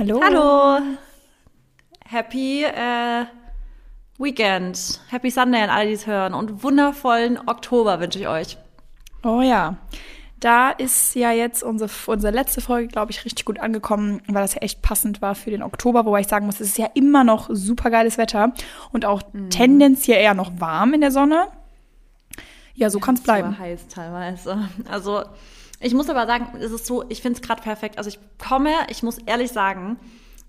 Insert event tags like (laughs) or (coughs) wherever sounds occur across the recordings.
Hallo. Hallo. Happy äh, Weekend. Happy Sunday an alle, die es hören. Und wundervollen Oktober wünsche ich euch. Oh ja. Da ist ja jetzt unsere, unsere letzte Folge, glaube ich, richtig gut angekommen, weil das ja echt passend war für den Oktober, wobei ich sagen muss, es ist ja immer noch super geiles Wetter und auch mhm. tendenziell eher noch warm in der Sonne. Ja, so kann es bleiben. Heiß teilweise. Also ich muss aber sagen, es ist so, ich finde es gerade perfekt. Also ich komme, ich muss ehrlich sagen,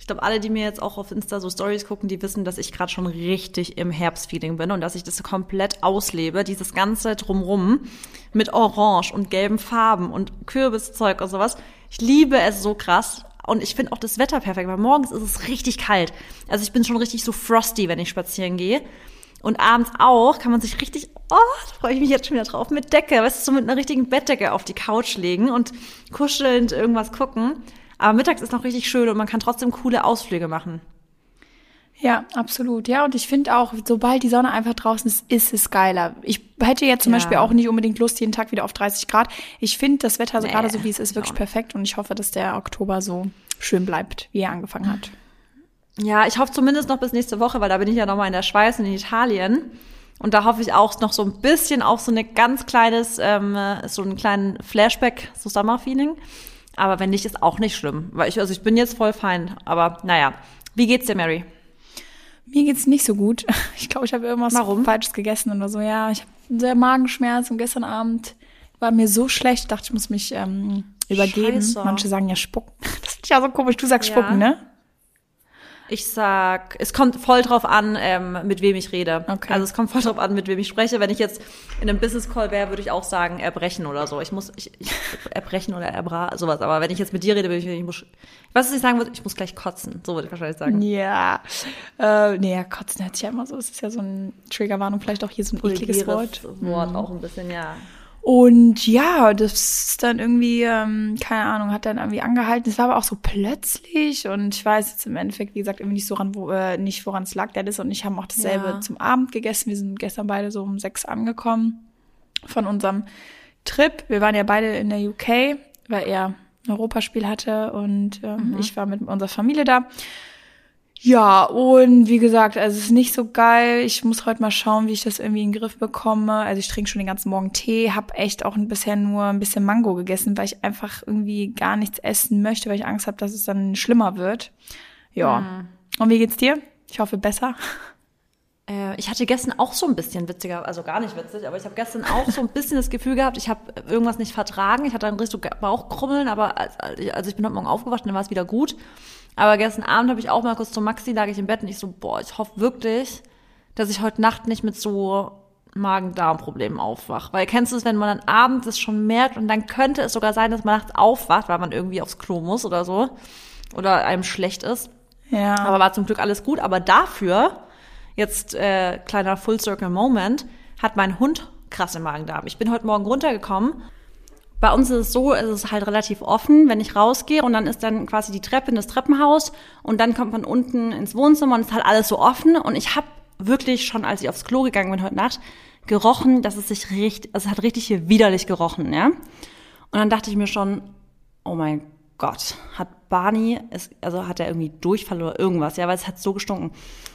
ich glaube, alle, die mir jetzt auch auf Insta so Stories gucken, die wissen, dass ich gerade schon richtig im Herbstfeeling bin und dass ich das komplett auslebe, dieses ganze drumrum mit Orange und gelben Farben und Kürbiszeug und sowas. Ich liebe es so krass. Und ich finde auch das Wetter perfekt, weil morgens ist es richtig kalt. Also ich bin schon richtig so frosty, wenn ich spazieren gehe. Und abends auch kann man sich richtig, oh, da freue ich mich jetzt schon wieder drauf, mit Decke, weißt du, so mit einer richtigen Bettdecke auf die Couch legen und kuschelnd irgendwas gucken. Aber mittags ist noch richtig schön und man kann trotzdem coole Ausflüge machen. Ja, absolut. Ja, und ich finde auch, sobald die Sonne einfach draußen ist, ist es geiler. Ich hätte jetzt zum ja. Beispiel auch nicht unbedingt Lust, jeden Tag wieder auf 30 Grad. Ich finde das Wetter so nee, gerade so, wie es ist, wirklich perfekt. Und ich hoffe, dass der Oktober so schön bleibt, wie er angefangen hat. Ja, ich hoffe zumindest noch bis nächste Woche, weil da bin ich ja nochmal in der Schweiz und in Italien. Und da hoffe ich auch noch so ein bisschen auf so eine ganz kleines, ähm, so einen kleinen Flashback, so Summer-Feeling. Aber wenn nicht, ist auch nicht schlimm. Weil ich, also ich bin jetzt voll fein. Aber naja. Wie geht's dir, Mary? Mir geht's nicht so gut. (laughs) Ich glaube, ich habe irgendwas Warum? Falsches gegessen oder so. Ja, ich habe sehr Magenschmerz und gestern Abend war mir so schlecht, ich dachte, ich muss mich ähm, übergeben. Scheiße. Manche sagen ja spucken. (laughs) Das ist ja so komisch. Du sagst ja. spucken, ne? Ich sag, es kommt voll drauf an, ähm, mit wem ich rede. Okay. Also es kommt voll drauf an, mit wem ich spreche. Wenn ich jetzt in einem Business Call wäre, würde ich auch sagen, erbrechen oder so. Ich muss, ich, ich (laughs) erbrechen oder erbra, sowas. Aber wenn ich jetzt mit dir rede, würde ich, ich muss, was ich sagen würde, ich muss gleich kotzen. So würde ich wahrscheinlich sagen. Ja, äh, nee, ja, kotzen hört sich ja immer so. Es ist ja so ein Triggerwarnung, vielleicht auch hier so ein ekliges Wort. Wort mhm. auch ein bisschen, ja. Und ja, das ist dann irgendwie, ähm, keine Ahnung, hat dann irgendwie angehalten. Es war aber auch so plötzlich und ich weiß jetzt im Endeffekt, wie gesagt, irgendwie nicht so ran, wo, äh, nicht woran es lag. Der ist und ich haben auch dasselbe ja. zum Abend gegessen. Wir sind gestern beide so um sechs angekommen von unserem Trip. Wir waren ja beide in der UK, weil er ein Europaspiel hatte und ähm, mhm. ich war mit unserer Familie da. Ja, und wie gesagt, also es ist nicht so geil. Ich muss heute mal schauen, wie ich das irgendwie in den Griff bekomme. Also ich trinke schon den ganzen Morgen Tee, habe echt auch bisher nur ein bisschen Mango gegessen, weil ich einfach irgendwie gar nichts essen möchte, weil ich Angst habe, dass es dann schlimmer wird. Ja. Mhm. Und wie geht's dir? Ich hoffe besser. Äh, ich hatte gestern auch so ein bisschen witziger, also gar nicht witzig, aber ich habe gestern auch so ein bisschen das Gefühl gehabt, ich habe irgendwas nicht vertragen. Ich hatte dann richtig Bauchkrummeln, aber also ich bin heute Morgen aufgewacht, dann war es wieder gut. Aber gestern Abend habe ich auch mal kurz zu Maxi, lag ich im Bett und ich so, boah, ich hoffe wirklich, dass ich heute Nacht nicht mit so Magen-Darm-Problemen aufwache. Weil kennst du es, wenn man dann abends es schon merkt und dann könnte es sogar sein, dass man nachts aufwacht, weil man irgendwie aufs Klo muss oder so. Oder einem schlecht ist. Ja. Aber war zum Glück alles gut. Aber dafür, jetzt äh, kleiner Full-Circle-Moment, hat mein Hund krasse Magen-Darm. Ich bin heute Morgen runtergekommen bei uns ist es so, es ist halt relativ offen, wenn ich rausgehe und dann ist dann quasi die Treppe in das Treppenhaus und dann kommt man unten ins Wohnzimmer und es ist halt alles so offen und ich habe wirklich schon, als ich aufs Klo gegangen bin heute Nacht, gerochen, dass es sich richtig, also es hat richtig hier widerlich gerochen, ja. Und dann dachte ich mir schon, oh mein Gott, hat Barney, es, also hat er irgendwie Durchfall oder irgendwas, ja, weil es hat so gestunken.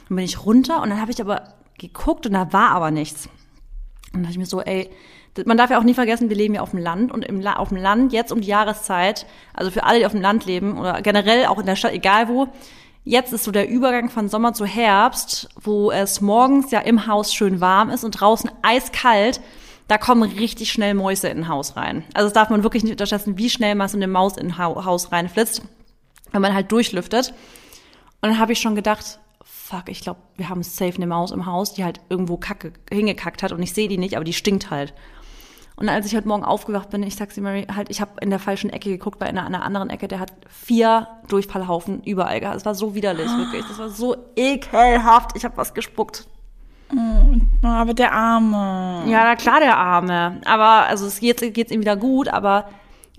Dann bin ich runter und dann habe ich aber geguckt und da war aber nichts. Und dann dachte ich mir so, ey, man darf ja auch nie vergessen, wir leben ja auf dem Land und im, auf dem Land jetzt um die Jahreszeit, also für alle, die auf dem Land leben oder generell auch in der Stadt, egal wo, jetzt ist so der Übergang von Sommer zu Herbst, wo es morgens ja im Haus schön warm ist und draußen eiskalt. Da kommen richtig schnell Mäuse in ein Haus rein. Also das darf man wirklich nicht unterschätzen, wie schnell man so eine Maus in ein Haus reinflitzt, wenn man halt durchlüftet. Und dann habe ich schon gedacht, fuck, ich glaube, wir haben safe eine Maus im Haus, die halt irgendwo Kacke hingekackt hat und ich sehe die nicht, aber die stinkt halt. Und als ich heute Morgen aufgewacht bin, ich sag sie Mary, halt, ich habe in der falschen Ecke geguckt, bei einer, einer anderen Ecke, der hat vier Durchfallhaufen überall gehabt. Es war so widerlich, wirklich. Das war so ekelhaft. Ich habe was gespuckt. Mm, aber der Arme. Ja, na klar, der Arme. Aber, also es geht, geht's ihm wieder gut, aber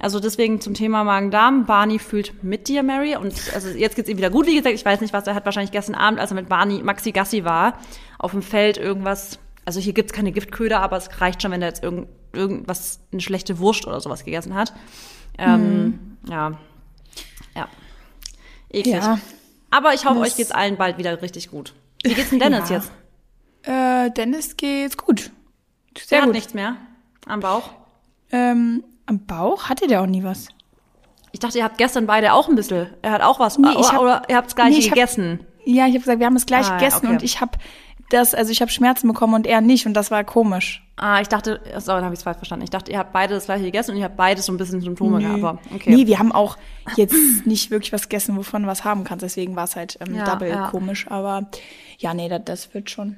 also deswegen zum Thema Magen-Darm. Barney fühlt mit dir, Mary. Und also jetzt geht's ihm wieder gut. Wie gesagt, ich weiß nicht, was er hat wahrscheinlich gestern Abend, als er mit Barney Maxi Gassi war, auf dem Feld irgendwas. Also hier gibt's keine Giftköder, aber es reicht schon, wenn er jetzt irgend, irgendwas, eine schlechte Wurst oder sowas gegessen hat. Ähm, mhm. Ja. Ja. Eklig. Ja. Aber ich hoffe, Das- euch geht's allen bald wieder richtig gut. Wie geht's denn Dennis (laughs) Ja. jetzt? Äh, Dennis geht's gut. Der Sehr hat gut. nichts mehr am Bauch. Ähm, am Bauch hatte der auch nie was. Ich dachte, ihr habt gestern beide auch ein bisschen. Er hat auch was. Nee, ich hab- oder ihr habt's gleich Nee, ich hab- gegessen. Ja, ich habe gesagt, wir haben es gleich Ah, gegessen okay. und ich habe das, also ich habe Schmerzen bekommen und er nicht und das war komisch. Ah, ich dachte, so, dann habe ich es falsch verstanden. Ich dachte, ihr habt beide das gleiche gegessen und ihr habt beide so ein bisschen Symptome gehabt. Aber okay. Nee, wir haben auch jetzt nicht wirklich was gegessen, wovon du was haben kannst. Deswegen war es halt ähm, Ja, double ja. komisch. Aber ja, nee, das, das wird schon.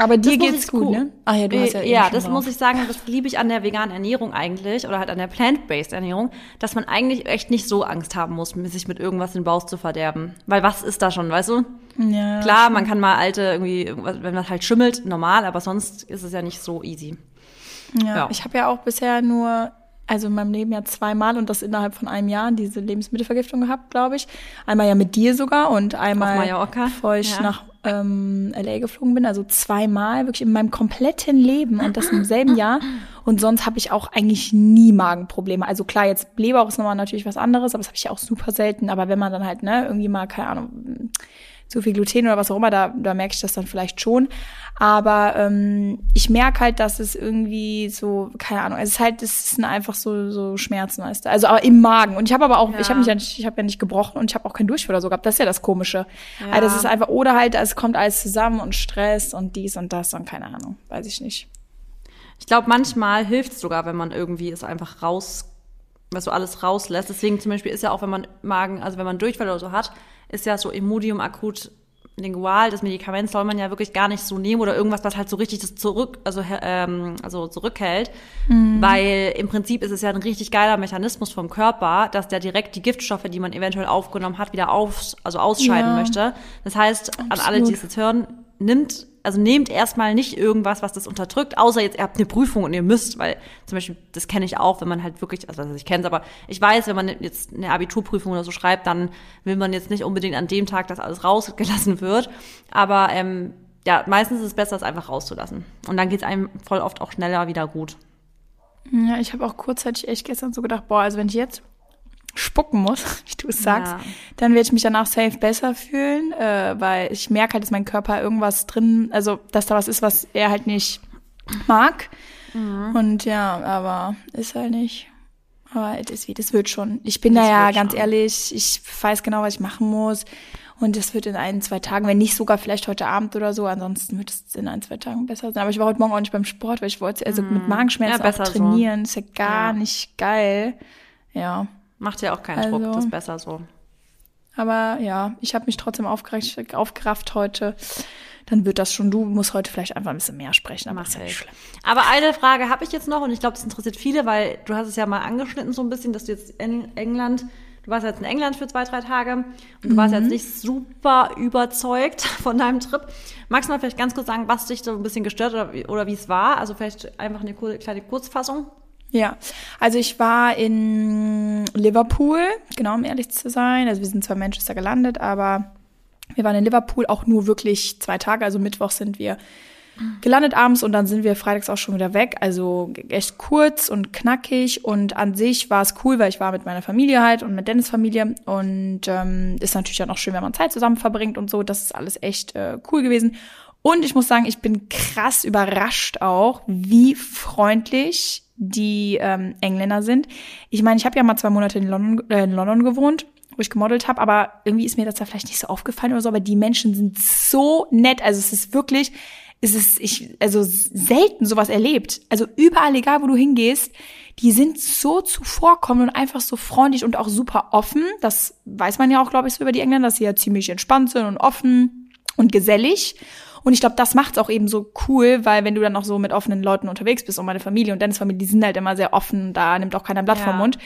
Aber dir muss geht's gut, gu- ne? Ach ja, du hast ja eben Ja, das drauf. muss ich sagen, das liebe ich an der veganen Ernährung eigentlich oder halt an der plant-based Ernährung, dass man eigentlich echt nicht so Angst haben muss, sich mit irgendwas den Bauch zu verderben. Weil was ist da schon, weißt du? Ja, Klar, man kann mal alte irgendwie, wenn das halt schimmelt, normal, aber sonst ist es ja nicht so easy. Ja, Ja. ich habe ja auch bisher nur, also in meinem Leben ja zweimal und das innerhalb von einem Jahr diese Lebensmittelvergiftung gehabt, glaube ich. Einmal ja mit dir sogar und einmal, Mallorca, bevor ich ja. nach ähm, LA geflogen bin. Also zweimal wirklich in meinem kompletten Leben und das im selben Jahr. Und sonst habe ich auch eigentlich nie Magenprobleme. Also klar, jetzt Leber ist nochmal natürlich was anderes, aber das habe ich ja auch super selten. Aber wenn man dann halt, ne, irgendwie mal, keine Ahnung, zu viel Gluten oder was auch immer, da, da merke ich das dann vielleicht schon. Aber ähm, ich merke halt, dass es irgendwie so, keine Ahnung, es ist halt, es sind einfach so, so Schmerzen, weißt du. Also aber im Magen. Und ich habe aber auch, ich Ja. habe mich ja nicht, ich habe ja nicht gebrochen und ich habe auch keinen Durchfall oder so gehabt. Das ist ja das Komische. Ja. Also das ist einfach, oder halt, es kommt alles zusammen und Stress und dies und das und keine Ahnung, weiß ich nicht. Ich glaube, manchmal hilft es sogar, wenn man irgendwie es einfach raus, was so alles rauslässt. Deswegen zum Beispiel ist ja auch, wenn man Magen, also wenn man Durchfall oder so hat, ist ja so Imodium akut lingual, das Medikament soll man ja wirklich gar nicht so nehmen oder irgendwas, was halt so richtig das zurück, also, ähm, also zurückhält. Weil im Prinzip ist es ja ein richtig geiler Mechanismus vom Körper, dass der direkt die Giftstoffe, die man eventuell aufgenommen hat, wieder auf, also ausscheiden Ja. möchte. Das heißt, an alle, Absolut. die es jetzt hören, nimmt, also nehmt erstmal nicht irgendwas, was das unterdrückt, außer jetzt ihr habt eine Prüfung und ihr müsst, weil zum Beispiel, das kenne ich auch, wenn man halt wirklich, also ich kenne es, aber ich weiß, wenn man jetzt eine Abiturprüfung oder so schreibt, dann will man jetzt nicht unbedingt an dem Tag, dass alles rausgelassen wird. Aber ähm, ja, meistens ist es besser, es einfach rauszulassen. Und dann geht es einem voll oft auch schneller wieder gut. Ja, ich habe auch kurzzeitig echt gestern so gedacht, boah, also wenn ich jetzt spucken muss, (laughs) wie du es sagst, Ja. dann werde ich mich danach safe besser fühlen, äh, weil ich merke halt, dass mein Körper irgendwas drin, also dass da was ist, was er halt nicht mag. Mhm. Und ja, aber ist halt nicht. Aber das wird, das wird schon. Ich bin Das da ja ganz schon. ehrlich, ich weiß genau, was ich machen muss. Und das wird in ein, zwei Tagen, wenn nicht sogar vielleicht heute Abend oder so, ansonsten wird es in ein, zwei Tagen besser sein. Aber ich war heute Morgen auch nicht beim Sport, weil ich wollte also mit Magenschmerzen Mhm. Ja, besser auch so. trainieren. Ist ja gar Ja. nicht geil. Ja. Macht ja auch keinen Also- Druck, das ist besser so. Aber ja, ich habe mich trotzdem aufgerafft, aufgerafft heute. Dann wird das schon. Du musst heute vielleicht einfach ein bisschen mehr sprechen, aber Mach ja nicht ich. schlimm. Aber eine Frage habe ich jetzt noch und ich glaube, das interessiert viele, weil du hast es ja mal angeschnitten so ein bisschen, dass du jetzt in England, du warst jetzt in England für zwei, drei Tage und du warst jetzt nicht super überzeugt (laughs) von deinem Trip. Magst du mal vielleicht ganz kurz sagen, was dich so ein bisschen gestört oder, wie- oder wie es war? Also vielleicht einfach eine kleine Kurzfassung. Ja, also ich war in Liverpool, genau, um ehrlich zu sein. Also wir sind zwar in Manchester gelandet, aber wir waren in Liverpool auch nur wirklich zwei Tage. Also Mittwoch sind wir gelandet abends und dann sind wir freitags auch schon wieder weg. Also echt kurz und knackig und an sich war es cool, weil ich war mit meiner Familie halt und mit Dennis Familie und ähm, ist natürlich auch schön, wenn man Zeit zusammen verbringt und so. Das ist alles echt äh, cool gewesen. Und ich muss sagen, ich bin krass überrascht auch, wie freundlich die ähm, Engländer sind. Ich meine, ich habe ja mal zwei Monate in London, äh, in London gewohnt, wo ich gemodelt habe, aber irgendwie ist mir das da vielleicht nicht so aufgefallen oder so, aber die Menschen sind so nett. Also es ist wirklich, es ist, ich, also selten sowas erlebt. Also überall, egal wo du hingehst, die sind so zuvorkommend und einfach so freundlich und auch super offen. Das weiß man ja auch, glaube ich, so über die Engländer, dass sie ja ziemlich entspannt sind und offen und gesellig. Und ich glaube, das macht's auch eben so cool, weil wenn du dann auch so mit offenen Leuten unterwegs bist und meine Familie und Dennis Familie, die sind halt immer sehr offen, da nimmt auch keiner ein Blatt Ja. vom Mund.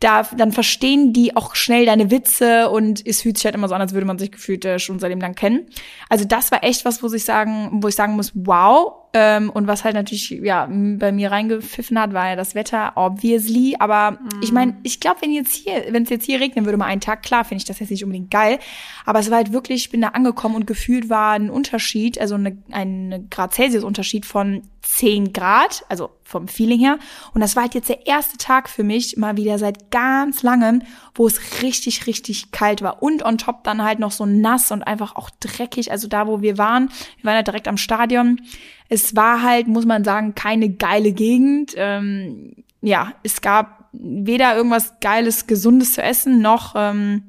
Da, dann verstehen die auch schnell deine Witze und es fühlt sich halt immer so an, als würde man sich gefühlt äh, schon seitdem lang kennen. Also das war echt was, wo ich sagen, wo ich sagen muss, wow. Ähm, und was halt natürlich ja bei mir reingepfiffen hat, war ja das Wetter, obviously. Aber ich meine, ich glaube, wenn jetzt hier, wenn es jetzt hier regnen würde mal einen Tag, klar finde ich das jetzt nicht unbedingt geil. Aber es war halt wirklich, ich bin da angekommen und gefühlt war ein Unterschied, also eine, ein Grad Celsius Unterschied von 10 Grad, also vom Feeling her. Und das war halt jetzt der erste Tag für mich mal wieder seit ganz langem, wo es richtig, richtig kalt war. Und on top dann halt noch so nass und einfach auch dreckig. Also da, wo wir waren, wir waren ja direkt am Stadion. Es war halt, muss man sagen, keine geile Gegend. Ähm, ja, es gab weder irgendwas Geiles, Gesundes zu essen, noch ähm,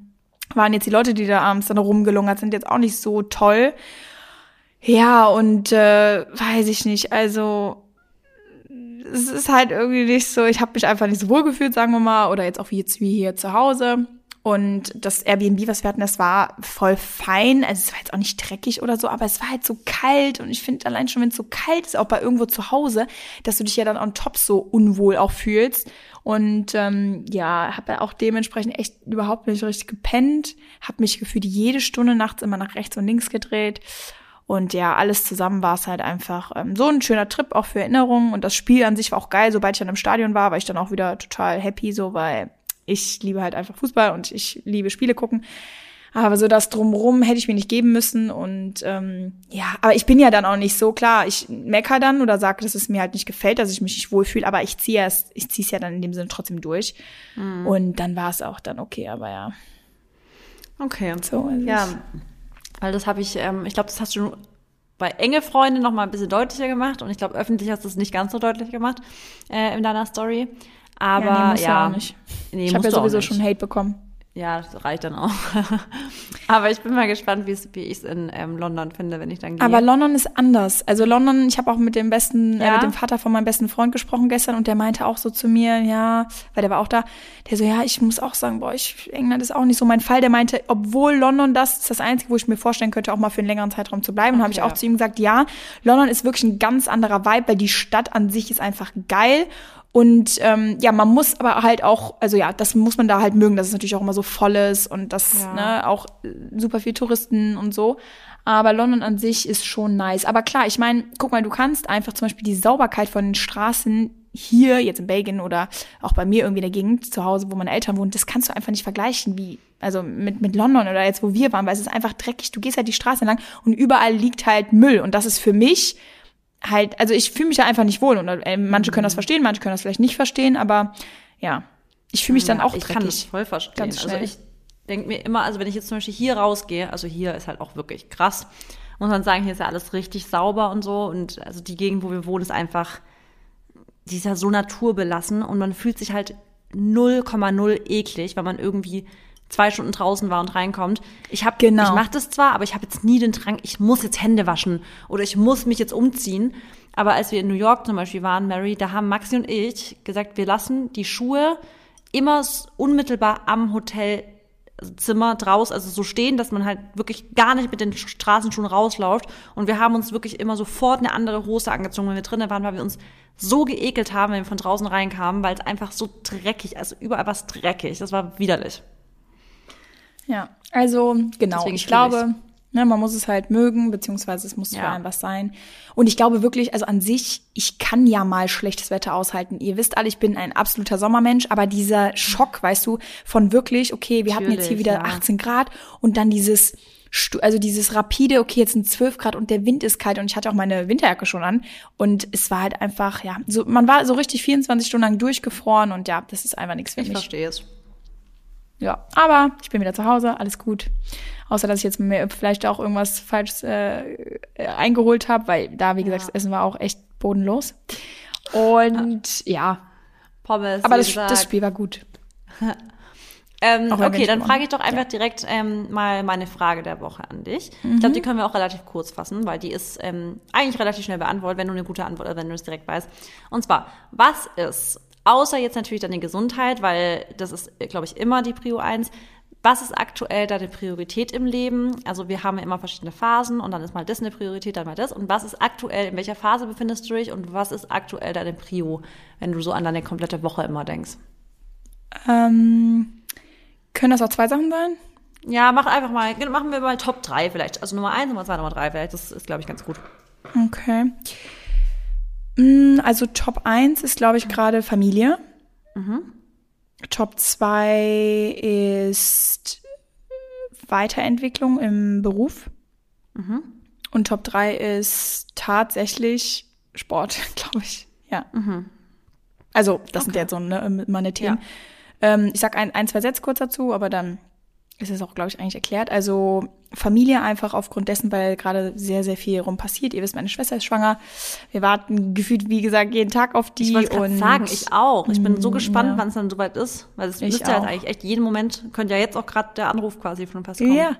waren jetzt die Leute, die da abends dann rumgelungert sind, jetzt auch nicht so toll. Ja, und äh, weiß ich nicht, also es ist halt irgendwie nicht so, ich habe mich einfach nicht so wohl gefühlt, sagen wir mal, oder jetzt auch wie jetzt wie hier zu Hause. Und das Airbnb, was wir hatten, das war voll fein. Also es war jetzt auch nicht dreckig oder so, aber es war halt so kalt. Und ich finde allein schon, wenn es so kalt ist, auch bei irgendwo zu Hause, dass du dich ja dann on top so unwohl auch fühlst. Und ähm, ja, habe auch dementsprechend echt überhaupt nicht richtig gepennt. Habe mich gefühlt jede Stunde nachts immer nach rechts und links gedreht. Und ja, alles zusammen war es halt einfach ähm, so ein schöner Trip auch für Erinnerungen. Und das Spiel an sich war auch geil. Sobald ich dann im Stadion war, war ich dann auch wieder total happy, so weil ich liebe halt einfach Fußball und ich liebe Spiele gucken. Aber so das drumrum hätte ich mir nicht geben müssen. Und ähm, ja, aber ich bin ja dann auch nicht so klar. Ich mecker dann oder sage, dass es mir halt nicht gefällt, dass ich mich nicht wohlfühle, aber ich ziehe es, ich ziehe es ja dann in dem Sinne trotzdem durch. Mhm. Und dann war es auch dann okay, aber ja. Okay. So ja. Weil das habe ich, ähm, ich glaube, das hast du bei enge Freunde noch mal ein bisschen deutlicher gemacht und ich glaube, öffentlich hast du es nicht ganz so deutlich gemacht äh, in deiner Story. Aber ja, nee, ja, nicht. Nee, ich habe ja sowieso schon Hate bekommen. Ja, das reicht dann auch. (laughs) Aber ich bin mal gespannt, wie ich es in ähm, London finde, wenn ich dann gehe. Aber London ist anders. Also London, ich habe auch mit dem besten, ja? äh, mit dem Vater von meinem besten Freund gesprochen gestern und der meinte auch so zu mir, ja, weil der war auch da, der so, ja, ich muss auch sagen, boah, ich, England ist auch nicht so mein Fall. Der meinte, obwohl London das ist das Einzige, wo ich mir vorstellen könnte, auch mal für einen längeren Zeitraum zu bleiben. Okay, und habe ich auch zu ihm gesagt, ja, London ist wirklich ein ganz anderer Vibe, weil die Stadt an sich ist einfach geil und ähm, ja, man muss aber halt auch, also ja, das muss man da halt mögen, dass es natürlich auch immer so voll ist und das, ja. ne, auch super viel Touristen und so. Aber London an sich ist schon nice. Aber klar, ich meine, guck mal, du kannst einfach zum Beispiel die Sauberkeit von den Straßen hier, jetzt in Belgien oder auch bei mir irgendwie in der Gegend zu Hause, wo meine Eltern wohnen, das kannst du einfach nicht vergleichen, wie, also mit, mit London oder jetzt, wo wir waren, weil es ist einfach dreckig. Du gehst halt die Straße lang und überall liegt halt Müll. Und das ist für mich halt, also ich fühle mich da einfach nicht wohl. Und äh, manche können das mhm. verstehen, manche können das vielleicht nicht verstehen, aber ja, ich fühle mich dann auch ich dreckig. Ich kann das voll verstehen. Also ich denke mir immer, also wenn ich jetzt zum Beispiel hier rausgehe, also hier ist halt auch wirklich krass, muss man sagen, hier ist ja alles richtig sauber und so. Und also die Gegend, wo wir wohnen, ist einfach, die ist ja so naturbelassen und man fühlt sich halt 0,0 eklig, weil man irgendwie zwei Stunden draußen war und reinkommt. Ich habe, genau. ich mache das zwar, aber ich habe jetzt nie den Drang, ich muss jetzt Hände waschen oder ich muss mich jetzt umziehen. Aber als wir in New York zum Beispiel waren, Mary, da haben Maxi und ich gesagt, wir lassen die Schuhe immer unmittelbar am Hotelzimmer draus, also so stehen, dass man halt wirklich gar nicht mit den Straßenschuhen rausläuft. Und wir haben uns wirklich immer sofort eine andere Hose angezogen, wenn wir drinnen waren, weil wir uns so geekelt haben, wenn wir von draußen reinkamen, weil es einfach so dreckig, also überall was dreckig. Das war widerlich. Ja, also genau. Deswegen ich glaube, ne, man muss es halt mögen, beziehungsweise es muss ja. für einen was sein. Und ich glaube wirklich, also an sich, ich kann ja mal schlechtes Wetter aushalten. Ihr wisst alle, ich bin ein absoluter Sommermensch, aber dieser Schock, weißt du, von wirklich, okay, wir Natürlich, hatten jetzt hier wieder ja. 18 Grad und dann dieses also dieses rapide, okay, jetzt sind 12 Grad und der Wind ist kalt und ich hatte auch meine Winterjacke schon an und es war halt einfach, ja, so, man war so richtig 24 Stunden lang durchgefroren und ja, das ist einfach nichts für ich mich. Ich verstehe es. Ja, aber ich bin wieder zu Hause, alles gut. Außer, dass ich jetzt mir vielleicht auch irgendwas falsch äh, eingeholt habe, weil da, wie gesagt, ja. das Essen war auch echt bodenlos. Und (laughs) ja. Pommes. Aber das, das, Spiel war gut. (laughs) ähm, okay, dann frage ich doch einfach ja. direkt ähm, mal meine Frage der Woche an dich. Mhm. Ich glaube, die können wir auch relativ kurz fassen, weil die ist ähm, eigentlich relativ schnell beantwortet, wenn du eine gute Antwort, wenn du es direkt weißt. Und zwar, was ist Außer jetzt natürlich deine Gesundheit, weil das ist, glaube ich, immer die Prio 1. Was ist aktuell deine Priorität im Leben? Also wir haben ja immer verschiedene Phasen und dann ist mal das eine Priorität, dann mal das. Und was ist aktuell, in welcher Phase befindest du dich und was ist aktuell deine Prio, wenn du so an deine komplette Woche immer denkst? Ähm, können das auch zwei Sachen sein? Ja, mach einfach mal, machen wir mal Top 3 vielleicht. Also Nummer 1, Nummer 2, Nummer 3 vielleicht. Das ist, glaube ich, ganz gut. Okay. Mm, also Top 1 ist, glaube ich, gerade Familie. Mhm. Top 2 ist Weiterentwicklung im Beruf. Mhm. Und Top 3 ist tatsächlich Sport, (laughs) glaube ich. Ja. Mhm. Also, das okay. sind jetzt so ne, meine Themen. Ja. Ähm, ich sag ein, ein, zwei Sätze kurz dazu, aber dann ist es auch, glaube ich, eigentlich erklärt. Also Familie einfach aufgrund dessen, weil gerade sehr, sehr viel rum passiert. Ihr wisst, meine Schwester ist schwanger. Wir warten gefühlt, wie gesagt, jeden Tag auf die. Ich wollte sagen, ich auch. Ich bin so mm, gespannt, ja. wann es dann soweit ist. Weil es müsste ja halt eigentlich echt jeden Moment, könnte ja jetzt auch gerade der Anruf quasi von Pass kommen. Ja,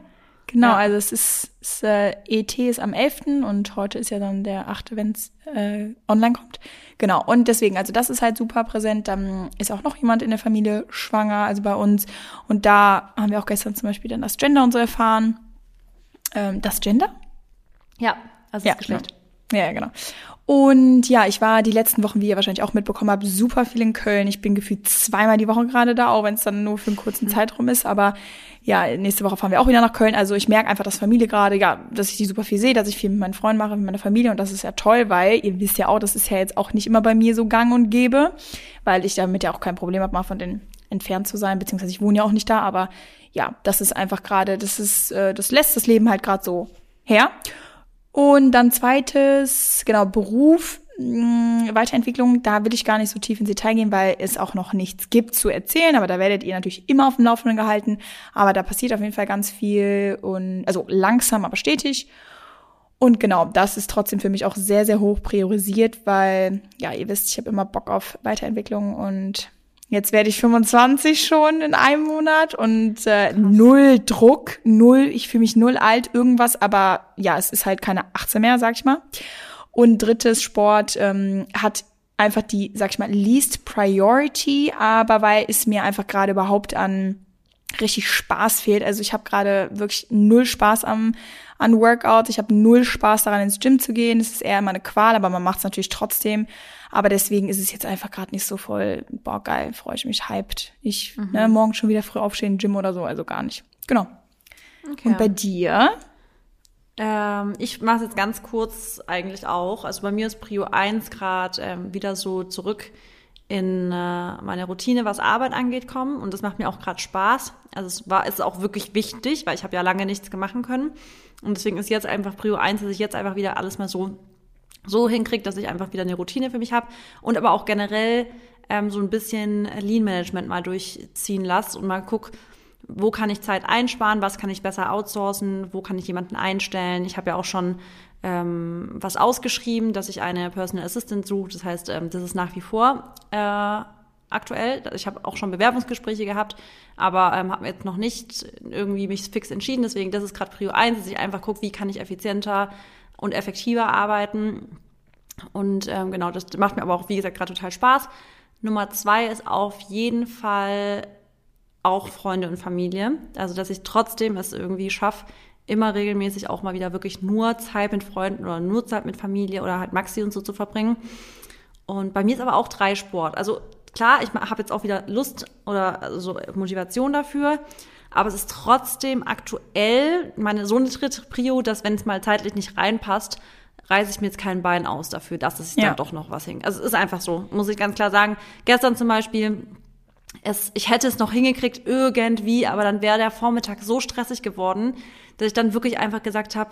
genau. Ja. Also es ist, es, äh, ET ist am 11. und heute ist ja dann der 8., wenn es äh, online kommt. Genau, und deswegen, also das ist halt super präsent. Dann ist auch noch jemand in der Familie schwanger, also bei uns. Und da haben wir auch gestern zum Beispiel dann das Gender und so erfahren. Ähm, das Gender? Ja, also ja, das Geschlecht. Ja, genau. Und ja, ich war die letzten Wochen, wie ihr wahrscheinlich auch mitbekommen habt, super viel in Köln. Ich bin gefühlt zweimal die Woche gerade da, auch wenn es dann nur für einen kurzen mhm. Zeitraum ist. Aber ja, nächste Woche fahren wir auch wieder nach Köln. Also ich merke einfach, dass Familie gerade, ja, dass ich die super viel sehe, dass ich viel mit meinen Freunden mache, mit meiner Familie. Und das ist ja toll, weil ihr wisst ja auch, das ist ja jetzt auch nicht immer bei mir so gang und gäbe, weil ich damit ja auch kein Problem habe, mal von den entfernt zu sein, beziehungsweise ich wohne ja auch nicht da, aber ja, das ist einfach gerade, das ist, äh, das lässt das Leben halt gerade so her. Und dann zweites, genau, Beruf, hm, Weiterentwicklung, da will ich gar nicht so tief ins Detail gehen, weil es auch noch nichts gibt zu erzählen, aber da werdet ihr natürlich immer auf dem Laufenden gehalten. Aber da passiert auf jeden Fall ganz viel und also langsam, aber stetig. Und genau, das ist trotzdem für mich auch sehr, sehr hoch priorisiert, weil, ja, ihr wisst, ich habe immer Bock auf Weiterentwicklung und Jetzt werde ich 25 schon in einem Monat und äh, null Druck, null, ich fühle mich null alt, irgendwas, aber ja, es ist halt keine 18 mehr, sag ich mal. Und drittes, Sport ähm, hat einfach die, sag ich mal, least priority, aber weil es mir einfach gerade überhaupt an richtig Spaß fehlt. Also ich habe gerade wirklich null Spaß am an Workout. Ich habe null Spaß daran, ins Gym zu gehen. Es ist eher immer eine Qual, aber man macht es natürlich trotzdem. Aber deswegen ist es jetzt einfach gerade nicht so voll, boah, geil, freue ich mich, hyped. Ich, mhm. ne, morgen schon wieder früh aufstehen, Gym oder so, also gar nicht. Genau. Okay. Und bei dir? Ähm, ich mache es jetzt ganz kurz eigentlich auch. Also bei mir ist Prio 1 gerade ähm, wieder so zurück in äh, meine Routine, was Arbeit angeht, kommen. Und das macht mir auch gerade Spaß. Also es war, ist auch wirklich wichtig, weil ich habe ja lange nichts machen können. Und deswegen ist jetzt einfach Prio 1, dass ich jetzt einfach wieder alles mal so so hinkriege, dass ich einfach wieder eine Routine für mich habe und aber auch generell ähm, so ein bisschen Lean-Management mal durchziehen lasse und mal guck, wo kann ich Zeit einsparen, was kann ich besser outsourcen, wo kann ich jemanden einstellen. Ich habe ja auch schon ähm, was ausgeschrieben, dass ich eine Personal Assistant suche. Das heißt, ähm, das ist nach wie vor äh, aktuell. Ich habe auch schon Bewerbungsgespräche gehabt, aber ähm, habe jetzt noch nicht irgendwie mich fix entschieden. Deswegen, das ist gerade Prio 1, dass ich einfach gucke, wie kann ich effizienter und effektiver arbeiten. Und ähm, genau, das macht mir aber auch, wie gesagt, gerade total Spaß. Nummer zwei ist auf jeden Fall auch Freunde und Familie. Also, dass ich trotzdem es irgendwie schaffe, immer regelmäßig auch mal wieder wirklich nur Zeit mit Freunden oder nur Zeit mit Familie oder halt Maxi und so zu verbringen. Und bei mir ist aber auch Dreisport. Also klar, ich habe jetzt auch wieder Lust oder also Motivation dafür, aber es ist trotzdem aktuell meine so eine dritte Prio, dass wenn es mal zeitlich nicht reinpasst, reiße ich mir jetzt kein Bein aus dafür, dass es ja. dann doch noch was hängt. Also es ist einfach so, muss ich ganz klar sagen. Gestern zum Beispiel, es, ich hätte es noch hingekriegt irgendwie, aber dann wäre der Vormittag so stressig geworden, dass ich dann wirklich einfach gesagt habe,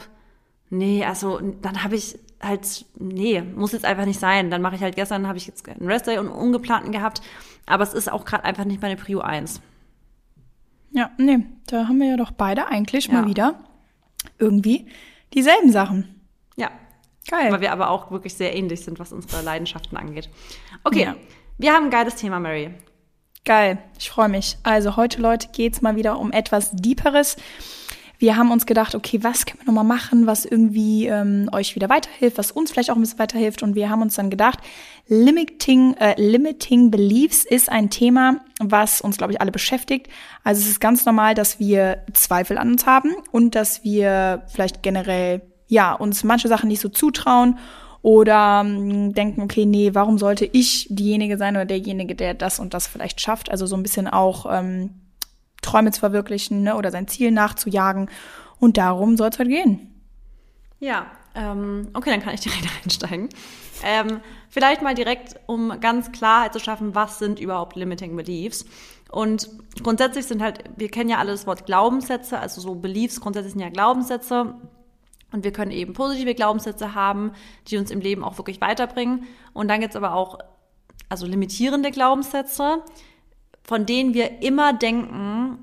nee, also dann habe ich halt, nee, muss jetzt einfach nicht sein. Dann mache ich halt gestern, habe ich jetzt einen Restday und einen ungeplanten gehabt, aber es ist auch gerade einfach nicht meine Prio 1. Ja, nee, da haben wir ja doch beide eigentlich ja. mal wieder irgendwie dieselben Sachen. Ja. Geil. Weil wir aber auch wirklich sehr ähnlich sind, was unsere Leidenschaften angeht. Okay, ja. wir haben ein geiles Thema, Mary. Geil, ich freue mich. Also heute, Leute, geht's mal wieder um etwas Deeperes wir haben uns gedacht, okay, was können wir nochmal machen, was irgendwie ähm, euch wieder weiterhilft, was uns vielleicht auch ein bisschen weiterhilft. Und wir haben uns dann gedacht, Limiting, äh, Limiting Beliefs ist ein Thema, was uns, glaube ich, alle beschäftigt. Also es ist ganz normal, dass wir Zweifel an uns haben und dass wir vielleicht generell, ja, uns manche Sachen nicht so zutrauen oder ähm, denken, okay, nee, warum sollte ich diejenige sein oder derjenige, der das und das vielleicht schafft? Also so ein bisschen auch ähm, Träume zu verwirklichen ne, oder sein Ziel nachzujagen. Und darum soll es halt gehen. Ja, ähm, okay, dann kann ich direkt (laughs) einsteigen. Ähm, vielleicht mal direkt, um ganz Klarheit zu schaffen, was sind überhaupt Limiting Beliefs? Und grundsätzlich sind halt, wir kennen ja alle das Wort Glaubenssätze, also so Beliefs grundsätzlich sind ja Glaubenssätze. Und wir können eben positive Glaubenssätze haben, die uns im Leben auch wirklich weiterbringen. Und dann gibt es aber auch also limitierende Glaubenssätze, von denen wir immer denken,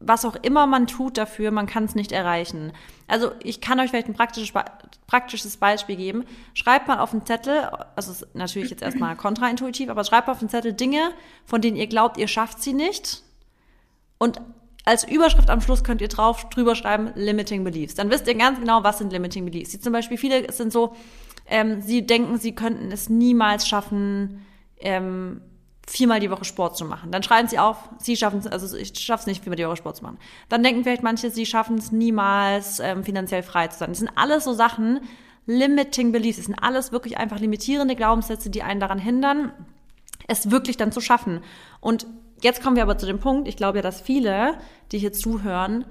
was auch immer man tut dafür, man kann es nicht erreichen. Also ich kann euch vielleicht ein praktisches, praktisches Beispiel geben. Schreibt mal auf einen Zettel, also ist natürlich jetzt erstmal (clears throat) kontraintuitiv, aber schreibt mal auf einen Zettel Dinge, von denen ihr glaubt, ihr schafft sie nicht. Und als Überschrift am Schluss könnt ihr drauf drüber schreiben Limiting Beliefs. Dann wisst ihr ganz genau, was sind Limiting Beliefs. Die zum Beispiel viele sind so, ähm, sie denken, sie könnten es niemals schaffen, ähm, viermal die Woche Sport zu machen. Dann schreiben sie auf, sie schaffen es, also ich schaffe es nicht, viermal die Woche Sport zu machen. Dann denken vielleicht manche, sie schaffen es niemals, ähm, finanziell frei zu sein. Das sind alles so Sachen, limiting beliefs. Das sind alles wirklich einfach limitierende Glaubenssätze, die einen daran hindern, es wirklich dann zu schaffen. Und jetzt kommen wir aber zu dem Punkt, ich glaube ja, dass viele, die hier zuhören,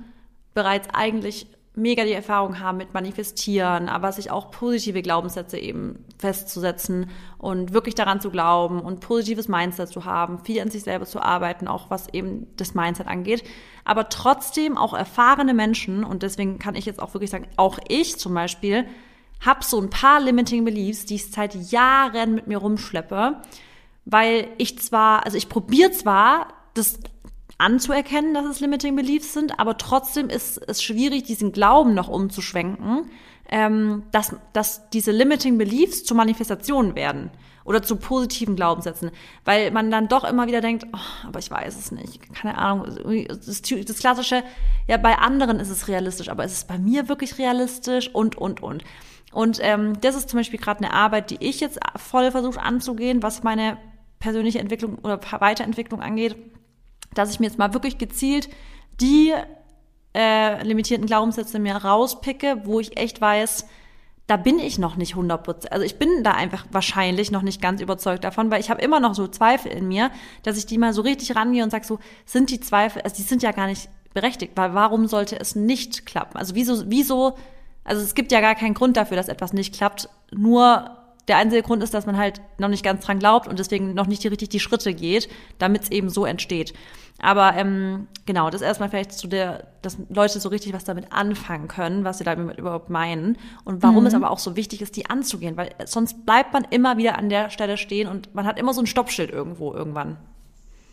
bereits eigentlich mega die Erfahrung haben mit Manifestieren, aber sich auch positive Glaubenssätze eben festzusetzen und wirklich daran zu glauben und positives Mindset zu haben, viel an sich selber zu arbeiten, auch was eben das Mindset angeht. Aber trotzdem auch erfahrene Menschen, und deswegen kann ich jetzt auch wirklich sagen, auch ich zum Beispiel, habe so ein paar Limiting Beliefs, die ich seit Jahren mit mir rumschleppe, weil ich zwar, also ich probiere zwar, das anzuerkennen, dass es limiting beliefs sind, aber trotzdem ist es schwierig, diesen Glauben noch umzuschwenken, ähm, dass, dass diese limiting beliefs zu Manifestationen werden oder zu positiven Glaubenssätzen, weil man dann doch immer wieder denkt, oh, aber ich weiß es nicht, keine Ahnung, das, das klassische, ja, bei anderen ist es realistisch, aber ist es bei mir wirklich realistisch und, und, und. Und ähm, das ist zum Beispiel gerade eine Arbeit, die ich jetzt voll versuche anzugehen, was meine persönliche Entwicklung oder Weiterentwicklung angeht dass ich mir jetzt mal wirklich gezielt die äh, limitierten Glaubenssätze mir rauspicke, wo ich echt weiß, da bin ich noch nicht 100%. Also ich bin da einfach wahrscheinlich noch nicht ganz überzeugt davon, weil ich habe immer noch so Zweifel in mir, dass ich die mal so richtig rangehe und sage so, sind die Zweifel, also die sind ja gar nicht berechtigt, weil warum sollte es nicht klappen? Also wieso, wieso, also es gibt ja gar keinen Grund dafür, dass etwas nicht klappt, nur der einzige Grund ist, dass man halt noch nicht ganz dran glaubt und deswegen noch nicht die, richtig die Schritte geht, damit es eben so entsteht. Aber ähm, genau, das erstmal vielleicht zu der, dass Leute so richtig was damit anfangen können, was sie damit überhaupt meinen und warum mhm. es aber auch so wichtig ist, die anzugehen, weil sonst bleibt man immer wieder an der Stelle stehen und man hat immer so ein Stoppschild irgendwo irgendwann.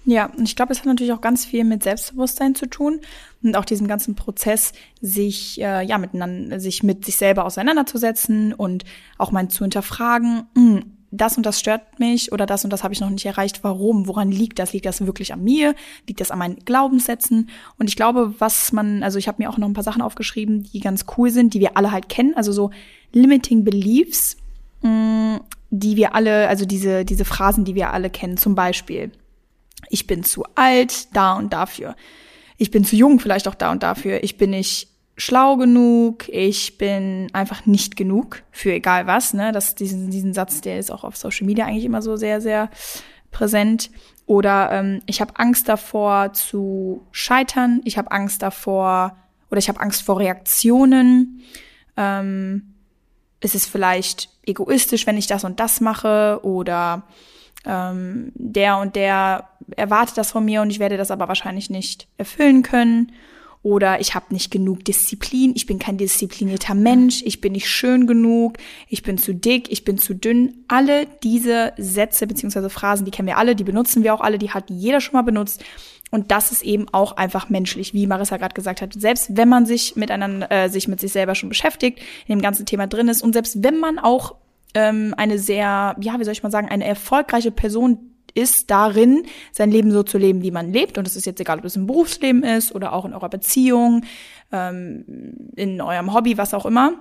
Ja, und ich glaube, es hat natürlich auch ganz viel mit Selbstbewusstsein zu tun und auch diesem ganzen Prozess, sich äh, ja miteinander, sich mit sich selber auseinanderzusetzen und auch mal zu hinterfragen. Mh, hm, das und das stört mich oder das und das habe ich noch nicht erreicht. Warum? Woran liegt das? Liegt das wirklich an mir? Liegt das an meinen Glaubenssätzen? Und ich glaube, was man, also ich habe mir auch noch ein paar Sachen aufgeschrieben, die ganz cool sind, die wir alle halt kennen. Also so limiting beliefs, mh, mm, die wir alle, also diese diese Phrasen, die wir alle kennen. Zum Beispiel, ich bin zu alt, da und dafür. Ich bin zu jung, vielleicht auch da und dafür. Ich bin nicht schlau genug, ich bin einfach nicht genug für egal was. Ne? Das, diesen, diesen Satz, der ist auch auf Social Media eigentlich immer so sehr, sehr präsent. Oder ähm, ich habe Angst davor zu scheitern, ich habe Angst davor oder ich habe Angst vor Reaktionen. Ähm, es ist vielleicht egoistisch, wenn ich das und das mache oder ähm, der und der erwartet das von mir und ich werde das aber wahrscheinlich nicht erfüllen können oder ich habe nicht genug Disziplin, ich bin kein disziplinierter Mensch, ich bin nicht schön genug, ich bin zu dick, ich bin zu dünn. Alle diese Sätze beziehungsweise Phrasen, die kennen wir alle, die benutzen wir auch alle, die hat jeder schon mal benutzt. Und das ist eben auch einfach menschlich, wie Marissa gerade gesagt hat. Selbst wenn man sich miteinander, äh, sich mit sich selber schon beschäftigt, in dem ganzen Thema drin ist und selbst wenn man auch ähm, eine sehr, ja, wie soll ich mal sagen, eine erfolgreiche Person ist darin, sein Leben so zu leben, wie man lebt. Und es ist jetzt egal, ob es im Berufsleben ist oder auch in eurer Beziehung, ähm, in eurem Hobby, was auch immer.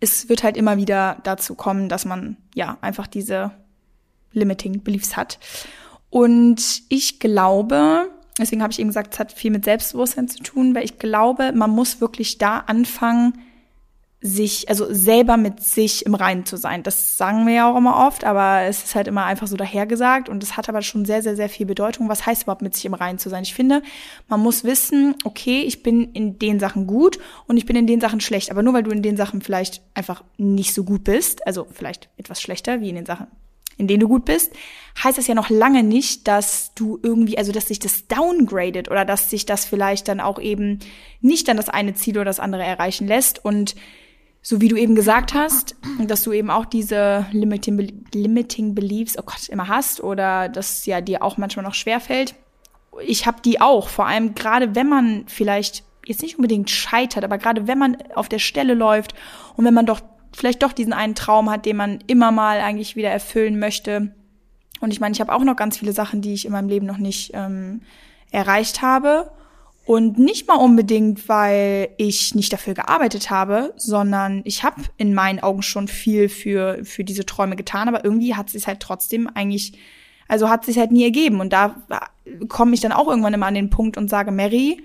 Es wird halt immer wieder dazu kommen, dass man ja einfach diese limiting beliefs hat. Und ich glaube, deswegen habe ich eben gesagt, es hat viel mit Selbstbewusstsein zu tun, weil ich glaube, man muss wirklich da anfangen, sich, also selber mit sich im Reinen zu sein. Das sagen wir ja auch immer oft, aber es ist halt immer einfach so dahergesagt und es hat aber schon sehr, sehr, sehr viel Bedeutung. Was heißt überhaupt mit sich im Reinen zu sein? Ich finde, man muss wissen, okay, ich bin in den Sachen gut und ich bin in den Sachen schlecht. Aber nur weil du in den Sachen vielleicht einfach nicht so gut bist, also vielleicht etwas schlechter wie in den Sachen, in denen du gut bist, heißt das ja noch lange nicht, dass du irgendwie, also dass sich das downgradet oder dass sich das vielleicht dann auch eben nicht dann das eine Ziel oder das andere erreichen lässt. Und so wie du eben gesagt hast, dass du eben auch diese limiting, limiting Beliefs, oh Gott, immer hast oder dass ja dir auch manchmal noch schwerfällt. Ich habe die auch, vor allem gerade wenn man vielleicht jetzt nicht unbedingt scheitert, aber gerade wenn man auf der Stelle läuft und wenn man doch vielleicht doch diesen einen Traum hat, den man immer mal eigentlich wieder erfüllen möchte. Und ich meine, ich habe auch noch ganz viele Sachen, die ich in meinem Leben noch nicht ähm, erreicht habe. Und nicht mal unbedingt, weil ich nicht dafür gearbeitet habe, sondern ich habe in meinen Augen schon viel für, für diese Träume getan, aber irgendwie hat es halt trotzdem eigentlich, also hat sich halt nie ergeben. Und da komme ich dann auch irgendwann immer an den Punkt und sage, Mary,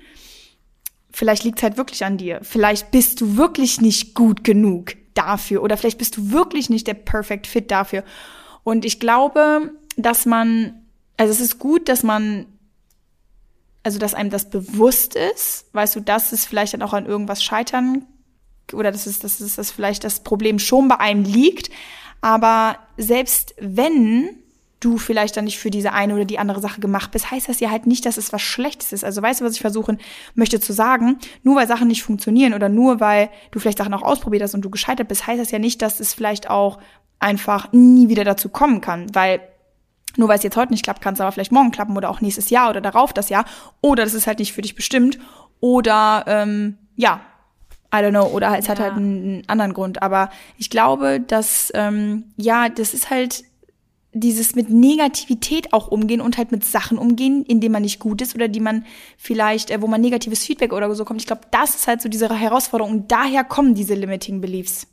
vielleicht liegt es halt wirklich an dir. Vielleicht bist du wirklich nicht gut genug dafür oder vielleicht bist du wirklich nicht der Perfect Fit dafür. Und ich glaube, dass man, also es ist gut, dass man, also dass einem das bewusst ist, weißt du, dass es vielleicht dann auch an irgendwas scheitern oder dass es, dass es dass vielleicht das Problem schon bei einem liegt. Aber selbst wenn du vielleicht dann nicht für diese eine oder die andere Sache gemacht bist, heißt das ja halt nicht, dass es was Schlechtes ist. Also weißt du, was ich versuchen möchte zu sagen? Nur weil Sachen nicht funktionieren oder nur weil du vielleicht Sachen auch ausprobiert hast und du gescheitert bist, heißt das ja nicht, dass es vielleicht auch einfach nie wieder dazu kommen kann, weil nur weil es jetzt heute nicht klappt, kann es aber vielleicht morgen klappen oder auch nächstes Jahr oder darauf das Jahr oder das ist halt nicht für dich bestimmt oder ähm, ja, I don't know, oder es ja. hat halt einen, anderen Grund. Aber ich glaube, dass ähm, ja, das ist halt dieses mit Negativität auch umgehen und halt mit Sachen umgehen, in denen man nicht gut ist oder die man vielleicht, äh, wo man negatives Feedback oder so kommt. Ich glaube, das ist halt so diese Herausforderung und daher kommen diese limiting beliefs.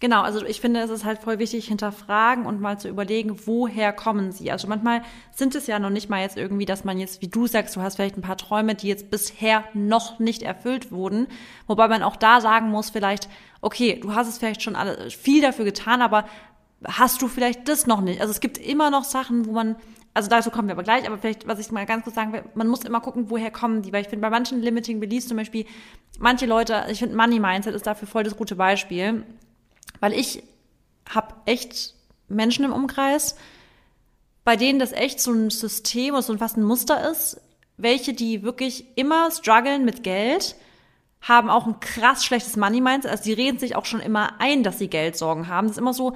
Genau, also ich finde, es ist halt voll wichtig, hinterfragen und mal zu überlegen, woher kommen sie. Also manchmal sind es ja noch nicht mal jetzt irgendwie, dass man jetzt, wie du sagst, du hast vielleicht ein paar Träume, die jetzt bisher noch nicht erfüllt wurden. Wobei man auch da sagen muss, vielleicht, okay, du hast es vielleicht schon alle, viel dafür getan, aber hast du vielleicht das noch nicht. Also es gibt immer noch Sachen, wo man, also dazu kommen wir aber gleich, aber vielleicht, was ich mal ganz kurz sagen will, man muss immer gucken, woher kommen die, weil ich finde, bei manchen Limiting Beliefs zum Beispiel, manche Leute, ich finde Money Mindset ist dafür voll das gute Beispiel, weil ich habe echt Menschen im Umkreis, bei denen das echt so ein System oder so fast ein Muster ist, welche die wirklich immer strugglen mit Geld, haben auch ein krass schlechtes Money Mindset, also die reden sich auch schon immer ein, dass sie Geldsorgen haben. Das ist immer so,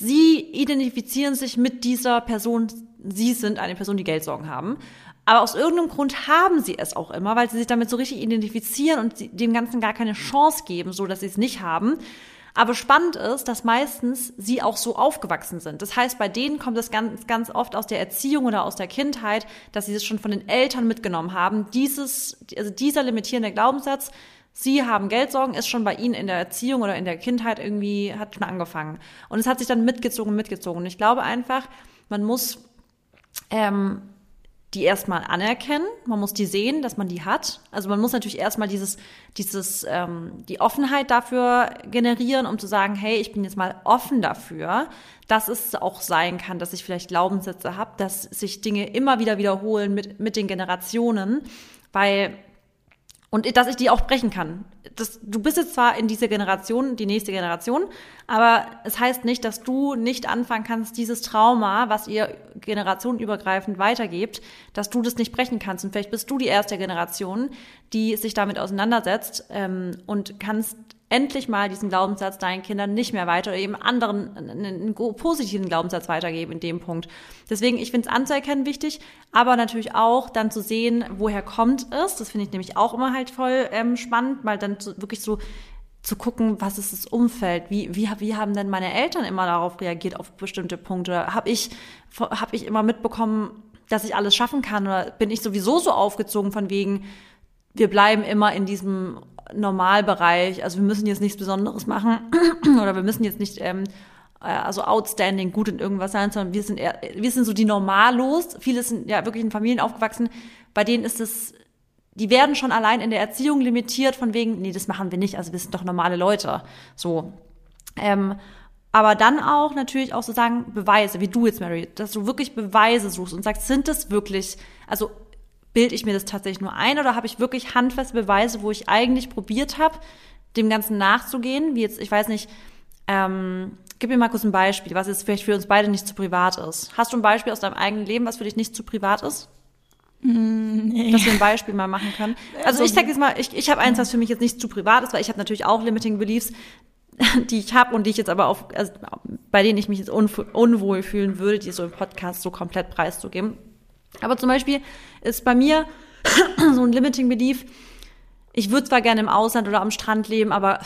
Sie identifizieren sich mit dieser Person. Sie sind eine Person, die Geldsorgen haben. Aber aus irgendeinem Grund haben sie es auch immer, weil sie sich damit so richtig identifizieren und dem Ganzen gar keine Chance geben, so dass sie es nicht haben. Aber spannend ist, dass meistens sie auch so aufgewachsen sind. Das heißt, bei denen kommt es ganz, ganz oft aus der Erziehung oder aus der Kindheit, dass sie es schon von den Eltern mitgenommen haben. Dieses, also dieser limitierende Glaubenssatz, Sie haben Geldsorgen, ist schon bei Ihnen in der Erziehung oder in der Kindheit irgendwie, hat schon angefangen. Und es hat sich dann mitgezogen, mitgezogen. Und ich glaube einfach, man muss ähm, die erstmal anerkennen, man muss die sehen, dass man die hat. Also man muss natürlich erstmal dieses, dieses, ähm, die Offenheit dafür generieren, um zu sagen, hey, ich bin jetzt mal offen dafür, dass es auch sein kann, dass ich vielleicht Glaubenssätze habe, dass sich Dinge immer wieder wiederholen mit, mit den Generationen, weil und dass ich die auch brechen kann. Das, du bist jetzt zwar in dieser Generation, die nächste Generation, aber es heißt nicht, dass du nicht anfangen kannst, dieses Trauma, was ihr generationenübergreifend weitergebt, dass du das nicht brechen kannst. Und vielleicht bist du die erste Generation, die sich damit auseinandersetzt ähm, und kannst endlich mal diesen Glaubenssatz deinen Kindern nicht mehr weiter oder eben anderen einen, positiven Glaubenssatz weitergeben in dem Punkt. Deswegen, ich finde es anzuerkennen wichtig, aber natürlich auch dann zu sehen, woher kommt es. Das finde ich nämlich auch immer halt voll ähm, spannend, mal dann zu, wirklich so zu gucken, was ist das Umfeld, wie, wie, wie haben denn meine Eltern immer darauf reagiert, auf bestimmte Punkte? Habe ich, hab ich immer mitbekommen, dass ich alles schaffen kann oder bin ich sowieso so aufgezogen von wegen, wir bleiben immer in diesem Normalbereich. Also wir müssen jetzt nichts Besonderes machen (clears throat) oder wir müssen jetzt nicht ähm, äh, also outstanding gut in irgendwas sein, sondern wir sind eher, wir sind so die Normalos. Viele sind ja wirklich in Familien aufgewachsen, bei denen ist es, die werden schon allein in der Erziehung limitiert von wegen, nee, das machen wir nicht, also wir sind doch normale Leute. So. Ähm, aber dann auch natürlich auch so sagen, Beweise, wie du jetzt, Mary, dass du wirklich Beweise suchst und sagst, sind das wirklich, also bilde ich mir das tatsächlich nur ein oder habe ich wirklich handfeste Beweise, wo ich eigentlich probiert habe, dem Ganzen nachzugehen, wie jetzt, ich weiß nicht, ähm, gib mir mal kurz ein Beispiel, was jetzt vielleicht für uns beide nicht zu privat ist. Hast du ein Beispiel aus deinem eigenen Leben, was für dich nicht zu privat ist? Nee. Dass wir ein Beispiel mal machen können. Also ich sag jetzt mal, ich, ich habe eins, was für mich jetzt nicht zu privat ist, weil ich habe natürlich auch Limiting Beliefs, (laughs) die ich habe und die ich jetzt aber auf, also bei denen ich mich jetzt unwohl fühlen würde, die so im Podcast so komplett preiszugeben. Aber zum Beispiel ist bei mir (clears throat) so ein Limiting Belief, ich würde zwar gerne im Ausland oder am Strand leben, aber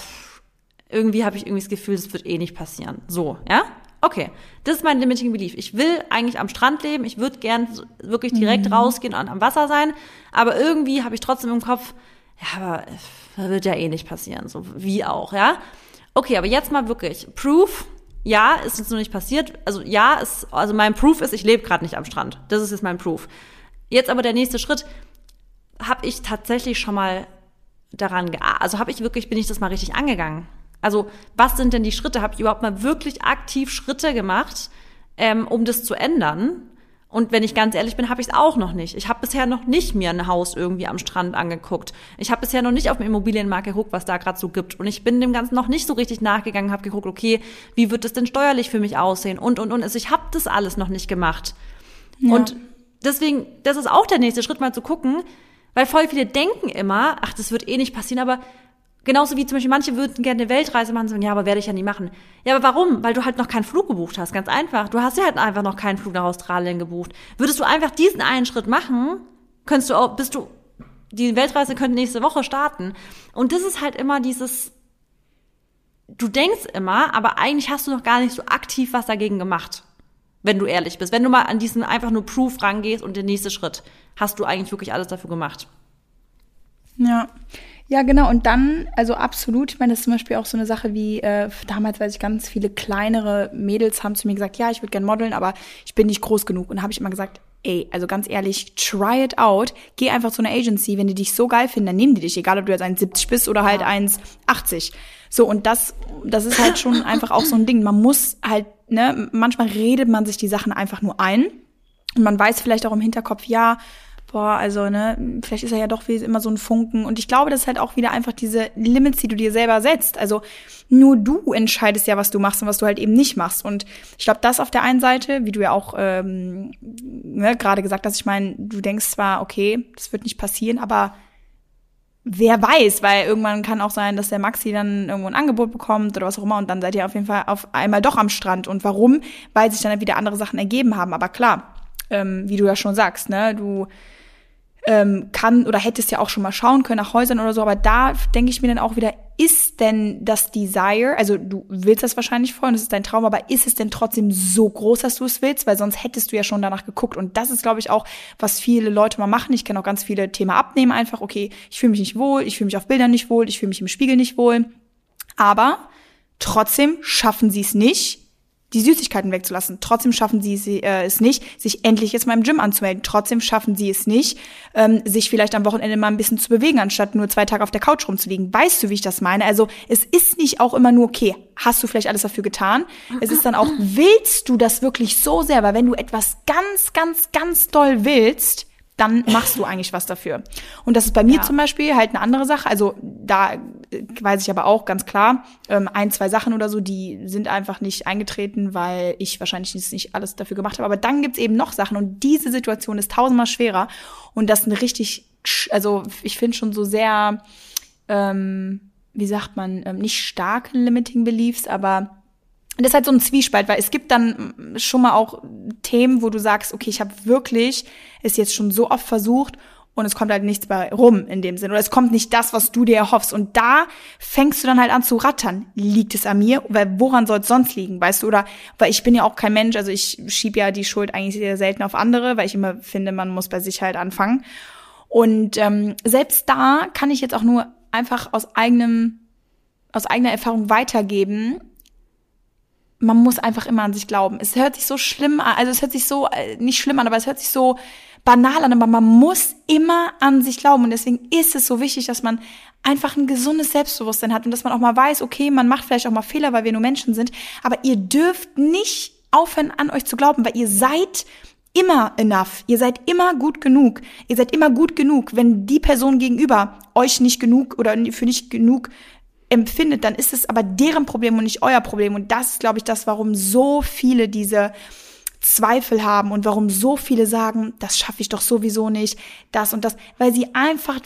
irgendwie habe ich irgendwie das Gefühl, das wird eh nicht passieren. So, ja? Okay, das ist mein limiting belief. Ich will eigentlich am Strand leben, ich würde gern wirklich direkt mhm. rausgehen und am Wasser sein, aber irgendwie habe ich trotzdem im Kopf, ja, aber das wird ja eh nicht passieren, so wie auch, ja? Okay, aber jetzt mal wirklich Proof. Ja, ist jetzt noch nicht passiert. Also ja, ist also mein Proof ist, ich lebe gerade nicht am Strand. Das ist jetzt mein Proof. Jetzt aber der nächste Schritt, habe ich tatsächlich schon mal daran, also habe ich wirklich, bin ich das mal richtig angegangen? Also was sind denn die Schritte? Habe ich überhaupt mal wirklich aktiv Schritte gemacht, ähm, um das zu ändern? Und wenn ich ganz ehrlich bin, habe ich es auch noch nicht. Ich habe bisher noch nicht mir ein Haus irgendwie am Strand angeguckt. Ich habe bisher noch nicht auf dem Immobilienmarkt geguckt, was da gerade so gibt. Und ich bin dem Ganzen noch nicht so richtig nachgegangen, habe geguckt, okay, wie wird das denn steuerlich für mich aussehen? Und, und, und. Also ich habe das alles noch nicht gemacht. Ja. Und deswegen, das ist auch der nächste Schritt, mal zu gucken, weil voll viele denken immer, ach, das wird eh nicht passieren, aber Genauso wie zum Beispiel manche würden gerne eine Weltreise machen, sagen, ja, aber werde ich ja nie machen. Ja, aber warum? Weil du halt noch keinen Flug gebucht hast, ganz einfach. Du hast ja halt einfach noch keinen Flug nach Australien gebucht. Würdest du einfach diesen einen Schritt machen, könntest du auch, bist du, die Weltreise könnte nächste Woche starten. Und das ist halt immer dieses, du denkst immer, aber eigentlich hast du noch gar nicht so aktiv was dagegen gemacht. Wenn du ehrlich bist. Wenn du mal an diesen einfach nur Proof rangehst und den nächsten Schritt, hast du eigentlich wirklich alles dafür gemacht. Ja. Ja, genau. Und dann, also absolut, ich meine, das ist zum Beispiel auch so eine Sache wie, äh, damals weiß ich, ganz viele kleinere Mädels haben zu mir gesagt, ja, ich würde gerne modeln, aber ich bin nicht groß genug. Und habe ich immer gesagt, ey, also ganz ehrlich, try it out. Geh einfach zu einer Agency. Wenn die dich so geil finden, dann nehmen die dich, egal ob du jetzt 1,70 bist oder halt 1,80. So, und das, das ist halt schon (coughs) einfach auch so ein Ding. Man muss halt, ne, manchmal redet man sich die Sachen einfach nur ein. Und man weiß vielleicht auch im Hinterkopf, ja, boah, also, ne, vielleicht ist er ja doch wie immer so ein Funken. Und ich glaube, das ist halt auch wieder einfach diese Limits, die du dir selber setzt. Also nur du entscheidest ja, was du machst und was du halt eben nicht machst. Und ich glaube, das auf der einen Seite, wie du ja auch ähm, ne, gerade gesagt hast, ich meine, du denkst zwar, okay, das wird nicht passieren, aber wer weiß, weil irgendwann kann auch sein, dass der Maxi dann irgendwo ein Angebot bekommt oder was auch immer und dann seid ihr auf jeden Fall auf einmal doch am Strand. Und warum? Weil sich dann wieder andere Sachen ergeben haben. Aber klar, ähm, wie du ja schon sagst, ne, du ähm, kann oder hättest ja auch schon mal schauen können nach Häusern oder so, aber da denke ich mir dann auch wieder, ist denn das Desire, also du willst das wahrscheinlich voll und das ist dein Traum, aber ist es denn trotzdem so groß, dass du es willst? Weil sonst hättest du ja schon danach geguckt. Und das ist, glaube ich, auch, was viele Leute mal machen. Ich kenne auch ganz viele Thema abnehmen einfach, okay, ich fühle mich nicht wohl, ich fühle mich auf Bildern nicht wohl, ich fühle mich im Spiegel nicht wohl. Aber trotzdem schaffen sie es nicht, die Süßigkeiten wegzulassen. Trotzdem schaffen sie äh, es nicht, sich endlich jetzt mal im Gym anzumelden. Trotzdem schaffen sie es nicht, ähm, sich vielleicht am Wochenende mal ein bisschen zu bewegen, anstatt nur zwei Tage auf der Couch rumzuliegen. Weißt du, wie ich das meine? Also es ist nicht auch immer nur, okay, hast du vielleicht alles dafür getan? Es ist dann auch, willst du das wirklich so sehr? Weil wenn du etwas ganz, ganz, ganz doll willst, dann machst du eigentlich was dafür. Und das ist bei mir ja. zum Beispiel halt eine andere Sache. Also da weiß ich aber auch ganz klar, ähm, ein, zwei Sachen oder so, die sind einfach nicht eingetreten, weil ich wahrscheinlich nicht alles dafür gemacht habe. Aber dann gibt's eben noch Sachen und diese Situation ist tausendmal schwerer. Und das eine richtig, also ich finde schon so sehr, ähm, wie sagt man, ähm, nicht starke Limiting Beliefs, aber das ist halt so ein Zwiespalt, weil es gibt dann schon mal auch Themen, wo du sagst, okay, ich habe wirklich es jetzt schon so oft versucht und es kommt halt nichts bei rum in dem Sinn. Oder es kommt nicht das, was du dir erhoffst. Und da fängst du dann halt an zu rattern. Liegt es an mir? Weil woran soll es sonst liegen, weißt du? Oder weil ich bin ja auch kein Mensch, also ich schieb ja die Schuld eigentlich sehr selten auf andere, weil ich immer finde, man muss bei sich halt anfangen. Und ähm, selbst da kann ich jetzt auch nur einfach aus eigenem, aus eigener Erfahrung weitergeben, man muss einfach immer an sich glauben. Es hört sich so schlimm an, also es hört sich so, äh, nicht schlimm an, aber es hört sich so banal an, aber man muss immer an sich glauben. Und deswegen ist es so wichtig, dass man einfach ein gesundes Selbstbewusstsein hat und dass man auch mal weiß, okay, man macht vielleicht auch mal Fehler, weil wir nur Menschen sind, aber ihr dürft nicht aufhören, an euch zu glauben, weil ihr seid immer enough. Ihr seid immer gut genug. Ihr seid immer gut genug, wenn die Person gegenüber euch nicht genug oder für nicht genug empfindet, dann ist es aber deren Problem und nicht euer Problem. Und das ist, glaube ich, das, warum so viele diese Zweifel haben und warum so viele sagen, das schaffe ich doch sowieso nicht, das und das, weil sie einfach,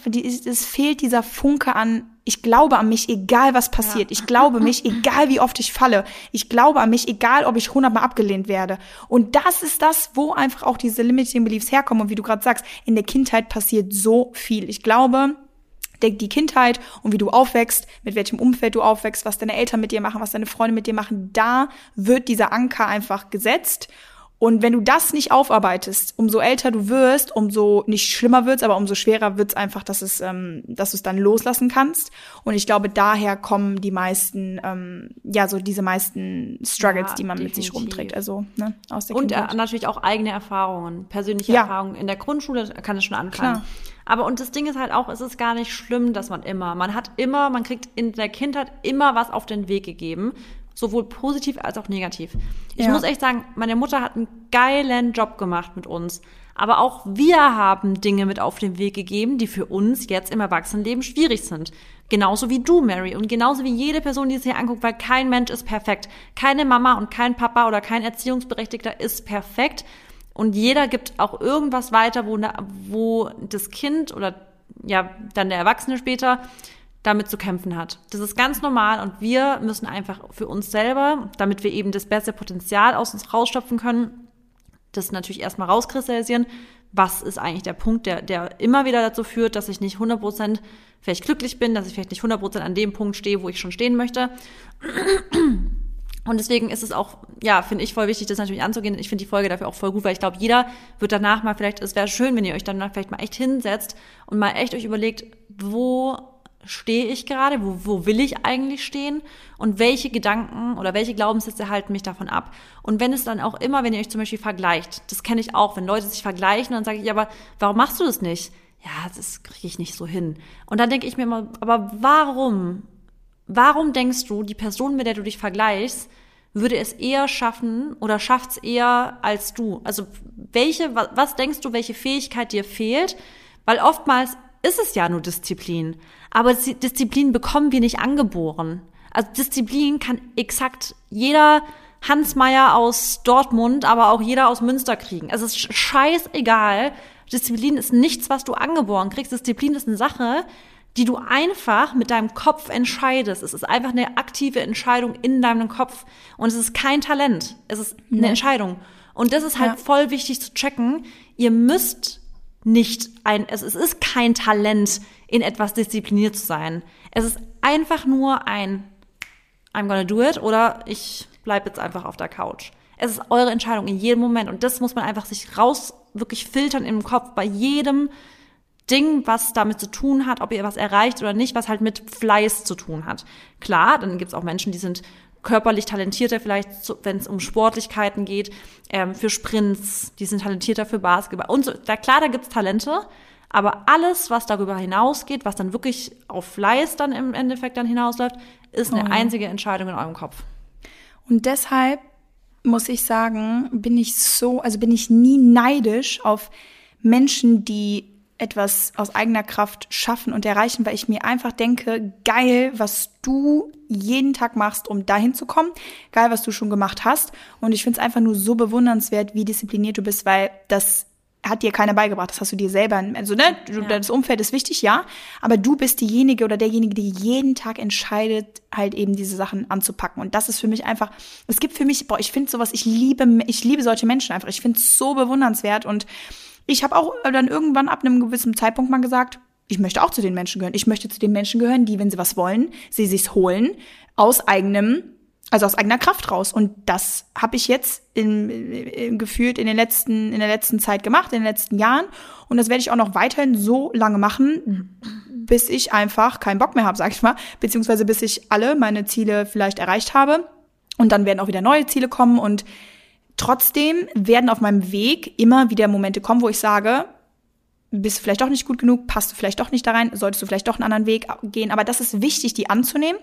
es fehlt dieser Funke an, ich glaube an mich, egal was passiert. Ja. Ich glaube mich, egal wie oft ich falle. Ich glaube an mich, egal ob ich hundertmal abgelehnt werde. Und das ist das, wo einfach auch diese Limiting Beliefs herkommen. Und wie du gerade sagst, in der Kindheit passiert so viel. Ich glaube, die Kindheit und wie du aufwächst, mit welchem Umfeld du aufwächst, was deine Eltern mit dir machen, was deine Freunde mit dir machen, da wird dieser Anker einfach gesetzt. Und wenn du das nicht aufarbeitest, umso älter du wirst, umso nicht schlimmer wird's, aber umso schwerer wird's einfach, dass es, ähm, dass du es dann loslassen kannst. Und ich glaube, daher kommen die meisten, ähm, ja, so diese meisten Struggles, ja, die man definitiv. mit sich rumträgt. Also ne, aus der Und äh, natürlich auch eigene Erfahrungen, persönliche ja. Erfahrungen. In der Grundschule kann es schon anfangen. Klar. Aber und das Ding ist halt auch, es ist gar nicht schlimm, dass man immer, man hat immer, man kriegt in der Kindheit immer was auf den Weg gegeben sowohl positiv als auch negativ. Ich ja. muss echt sagen, meine Mutter hat einen geilen Job gemacht mit uns. Aber auch wir haben Dinge mit auf den Weg gegeben, die für uns jetzt im Erwachsenenleben schwierig sind. Genauso wie du, Mary. Und genauso wie jede Person, die es hier anguckt, weil kein Mensch ist perfekt. Keine Mama und kein Papa oder kein Erziehungsberechtigter ist perfekt. Und jeder gibt auch irgendwas weiter, wo, wo das Kind oder ja, dann der Erwachsene später damit zu kämpfen hat. Das ist ganz normal und wir müssen einfach für uns selber, damit wir eben das beste Potenzial aus uns rausschöpfen können, das natürlich erstmal rauskristallisieren. Was ist eigentlich der Punkt, der, der immer wieder dazu führt, dass ich nicht 100% vielleicht glücklich bin, dass ich vielleicht nicht 100% an dem Punkt stehe, wo ich schon stehen möchte. Und deswegen ist es auch, ja, finde ich voll wichtig, das natürlich anzugehen. Ich finde die Folge dafür auch voll gut, weil ich glaube, jeder wird danach mal vielleicht, es wäre schön, wenn ihr euch dann vielleicht mal echt hinsetzt und mal echt euch überlegt, wo stehe ich gerade, wo, wo will ich eigentlich stehen und welche Gedanken oder welche Glaubenssätze halten mich davon ab. Und wenn es dann auch immer, wenn ihr euch zum Beispiel vergleicht, das kenne ich auch, wenn Leute sich vergleichen, dann sage ich, aber warum machst du das nicht? Ja, das kriege ich nicht so hin. Und dann denke ich mir immer, aber warum? Warum denkst du, die Person, mit der du dich vergleichst, würde es eher schaffen oder schafft es eher als du? Also welche, was denkst du, welche Fähigkeit dir fehlt? Weil oftmals ist es ja nur Disziplin. Aber Disziplin bekommen wir nicht angeboren. Also Disziplin kann exakt jeder Hans Meyer aus Dortmund, aber auch jeder aus Münster kriegen. Es ist scheißegal. Disziplin ist nichts, was du angeboren kriegst. Disziplin ist eine Sache, die du einfach mit deinem Kopf entscheidest. Es ist einfach eine aktive Entscheidung in deinem Kopf. Und es ist kein Talent. Es ist eine. Entscheidung. Und das ist halt ja. voll wichtig zu checken. Ihr müsst nicht ein, es, es ist kein Talent, in etwas diszipliniert zu sein. Es ist einfach nur ein I'm gonna do it oder ich bleib jetzt einfach auf der Couch. Es ist eure Entscheidung in jedem Moment und das muss man einfach sich raus wirklich filtern im Kopf bei jedem Ding, was damit zu tun hat, ob ihr was erreicht oder nicht, was halt mit Fleiß zu tun hat. Klar, dann gibt's auch Menschen, die sind körperlich talentierter, vielleicht wenn es um Sportlichkeiten geht, ähm, für Sprints, die sind talentierter für Basketball und so. Da, klar, da gibt's Talente, aber alles, was darüber hinausgeht, was dann wirklich auf Fleiß dann im Endeffekt dann hinausläuft, ist eine oh. einzige Entscheidung in eurem Kopf. Und deshalb muss ich sagen, bin ich so, also bin ich nie neidisch auf Menschen, die etwas aus eigener Kraft schaffen und erreichen, weil ich mir einfach denke, geil, was du jeden Tag machst, um dahin zu kommen, geil, was du schon gemacht hast. Und ich finde es einfach nur so bewundernswert, wie diszipliniert du bist, weil das hat dir keiner beigebracht, das hast du dir selber, also ne, ja. das Umfeld ist wichtig, ja, aber du bist diejenige oder derjenige, die jeden Tag entscheidet, halt eben diese Sachen anzupacken. Und das ist für mich einfach, es gibt für mich, boah, ich finde sowas, ich liebe, ich liebe solche Menschen einfach, ich finde es so bewundernswert und ich habe auch dann irgendwann ab einem gewissen Zeitpunkt mal gesagt, ich möchte auch zu den Menschen gehören. Ich möchte zu den Menschen gehören, die, wenn sie was wollen, sie sich's holen aus eigenem, also aus eigener Kraft raus. Und das habe ich jetzt in, in, gefühlt in den letzten, in der letzten Zeit gemacht, in den letzten Jahren. Und das werde ich auch noch weiterhin so lange machen, bis ich einfach keinen Bock mehr habe, sag ich mal, beziehungsweise bis ich alle meine Ziele vielleicht erreicht habe. Und dann werden auch wieder neue Ziele kommen und Trotzdem werden auf meinem Weg immer wieder Momente kommen, wo ich sage, bist du vielleicht doch nicht gut genug, passt du vielleicht doch nicht da rein, solltest du vielleicht doch einen anderen Weg gehen. Aber das ist wichtig, die anzunehmen.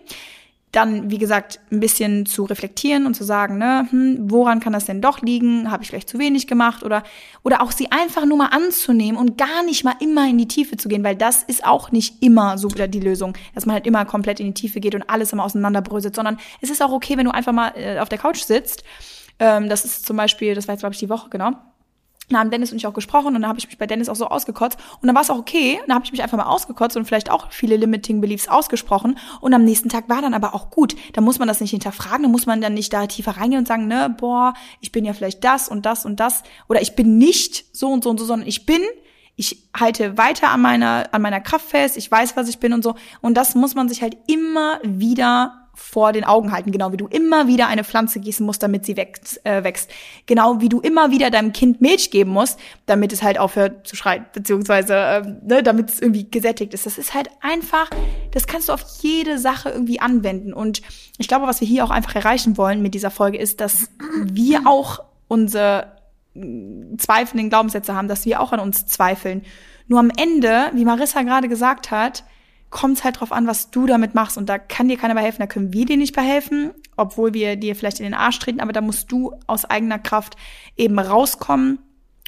dann, wie gesagt, ein bisschen zu reflektieren und zu sagen, ne, hm, woran kann das denn doch liegen? Habe ich vielleicht zu wenig gemacht? Oder, oder auch sie einfach nur mal anzunehmen und gar nicht mal immer in die Tiefe zu gehen, weil das ist auch nicht immer so wieder die Lösung, dass man halt immer komplett in die Tiefe geht und alles immer auseinanderbröselt, sondern es ist auch okay, wenn du einfach mal äh, auf der Couch sitzt. Ähm, das ist zum Beispiel, das war jetzt, glaube ich, die Woche, genau da haben Dennis und ich auch gesprochen und dann habe ich mich bei Dennis auch so ausgekotzt und dann war es auch okay. Dann habe ich mich einfach mal ausgekotzt und vielleicht auch viele Limiting Beliefs ausgesprochen und am nächsten Tag war dann aber auch gut. Da muss man das nicht hinterfragen, da muss man dann nicht da tiefer reingehen und sagen, ne, boah, ich bin ja vielleicht das und das und das oder ich bin nicht so und so und so, sondern ich bin ich halte weiter an meiner, an meiner Kraft fest, ich weiß, was ich bin und so. Und das muss man sich halt immer wieder vor den Augen halten, genau wie du immer wieder eine Pflanze gießen musst, damit sie wächst, äh, wächst. Genau wie du immer wieder deinem Kind Milch geben musst, damit es halt aufhört zu schreien, beziehungsweise äh, ne, damit es irgendwie gesättigt ist. Das ist halt einfach, das kannst du auf jede Sache irgendwie anwenden. Und ich glaube, was wir hier auch einfach erreichen wollen mit dieser Folge ist, dass wir auch unsere mm, zweifelnden Glaubenssätze haben, dass wir auch an uns zweifeln. Nur am Ende, wie Marissa gerade gesagt hat, kommt es halt drauf an, was du damit machst. Und da kann dir keiner bei helfen, da können wir dir nicht bei helfen, obwohl wir dir vielleicht in den Arsch treten, aber da musst du aus eigener Kraft eben rauskommen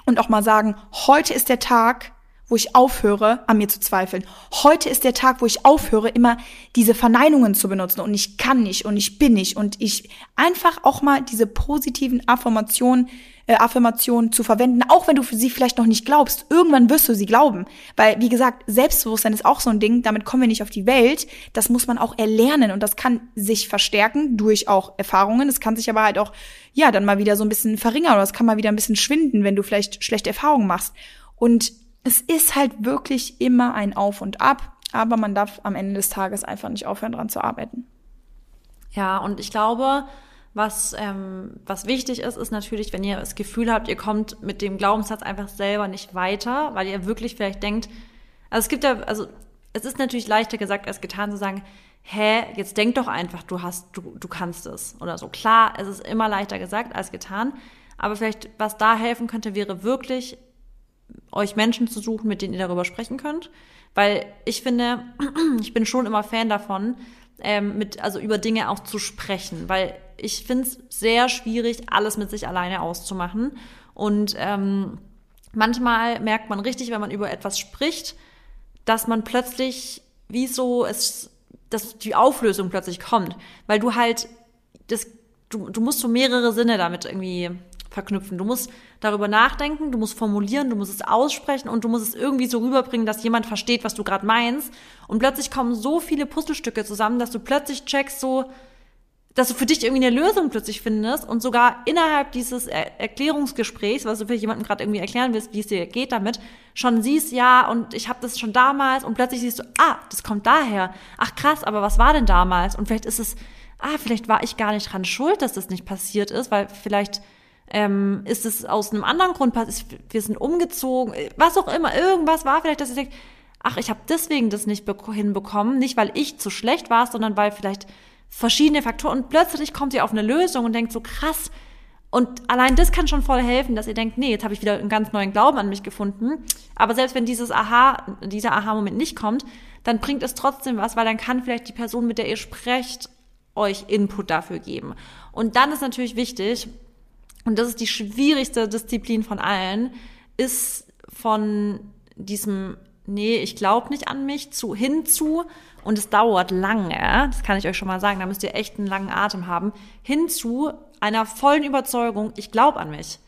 und auch mal sagen, heute ist der Tag, wo ich aufhöre, an mir zu zweifeln. Heute ist der Tag, wo ich aufhöre, immer diese Verneinungen zu benutzen und ich kann nicht und ich bin nicht und ich einfach auch mal diese positiven Affirmationen äh, Affirmation zu verwenden, auch wenn du für sie vielleicht noch nicht glaubst. Irgendwann wirst du sie glauben. Weil, wie gesagt, Selbstbewusstsein ist auch so ein Ding, damit kommen wir nicht auf die Welt. Das muss man auch erlernen und das kann sich verstärken durch auch Erfahrungen. Es kann sich aber halt auch, ja, dann mal wieder so ein bisschen verringern oder es kann mal wieder ein bisschen schwinden, wenn du vielleicht schlechte Erfahrungen machst. Und es ist halt wirklich immer ein Auf und Ab, aber man darf am Ende des Tages einfach nicht aufhören, dran zu arbeiten. Ja, und ich glaube, was, ähm, was wichtig ist, ist natürlich, wenn ihr das Gefühl habt, ihr kommt mit dem Glaubenssatz einfach selber nicht weiter, weil ihr wirklich vielleicht denkt, also es gibt ja, also es ist natürlich leichter gesagt als getan zu sagen, hä, jetzt denk doch einfach, du hast, du, du kannst es oder so. Klar, es ist immer leichter gesagt als getan, aber vielleicht, was da helfen könnte, wäre wirklich, euch Menschen zu suchen, mit denen ihr darüber sprechen könnt. Weil ich finde, (clears throat) ich bin schon immer Fan davon, ähm, mit, also über Dinge auch zu sprechen, weil ich finde es sehr schwierig, alles mit sich alleine auszumachen. Und ähm, manchmal merkt man richtig, wenn man über etwas spricht, dass man plötzlich, wie so es, dass die Auflösung plötzlich kommt, weil du halt das, du, du musst so mehrere Sinne damit irgendwie verknüpfen. Du musst darüber nachdenken, du musst formulieren, du musst es aussprechen und du musst es irgendwie so rüberbringen, dass jemand versteht, was du gerade meinst. Und plötzlich kommen so viele Puzzlestücke zusammen, dass du plötzlich checkst, so, dass du für dich irgendwie eine Lösung plötzlich findest und sogar innerhalb dieses er Erklärungsgesprächs, was du für jemanden gerade irgendwie erklären willst, wie es dir geht damit, schon siehst, ja, und ich habe das schon damals und plötzlich siehst du, ah, das kommt daher. Ach krass, aber was war denn damals? Und vielleicht ist es, ah, vielleicht war ich gar nicht dran schuld, dass das nicht passiert ist, weil vielleicht ähm, ist es aus einem anderen Grund passiert, wir sind umgezogen, was auch immer, irgendwas war vielleicht, dass ihr denkt, ach, ich habe deswegen das nicht hinbekommen, nicht weil ich zu schlecht war, sondern weil vielleicht verschiedene Faktoren und plötzlich kommt ihr auf eine Lösung und denkt so krass. Und allein das kann schon voll helfen, dass ihr denkt, nee, jetzt habe ich wieder einen ganz neuen Glauben an mich gefunden. Aber selbst wenn dieses Aha, dieser Aha-Moment nicht kommt, dann bringt es trotzdem was, weil dann kann vielleicht die Person, mit der ihr sprecht, euch Input dafür geben. Und dann ist natürlich wichtig, und das ist die schwierigste Disziplin von allen, ist von diesem, nee, ich glaube nicht an mich, zu hinzu, und es dauert lange, das kann ich euch schon mal sagen, da müsst ihr echt einen langen Atem haben, hin zu einer vollen Überzeugung, ich glaube an mich.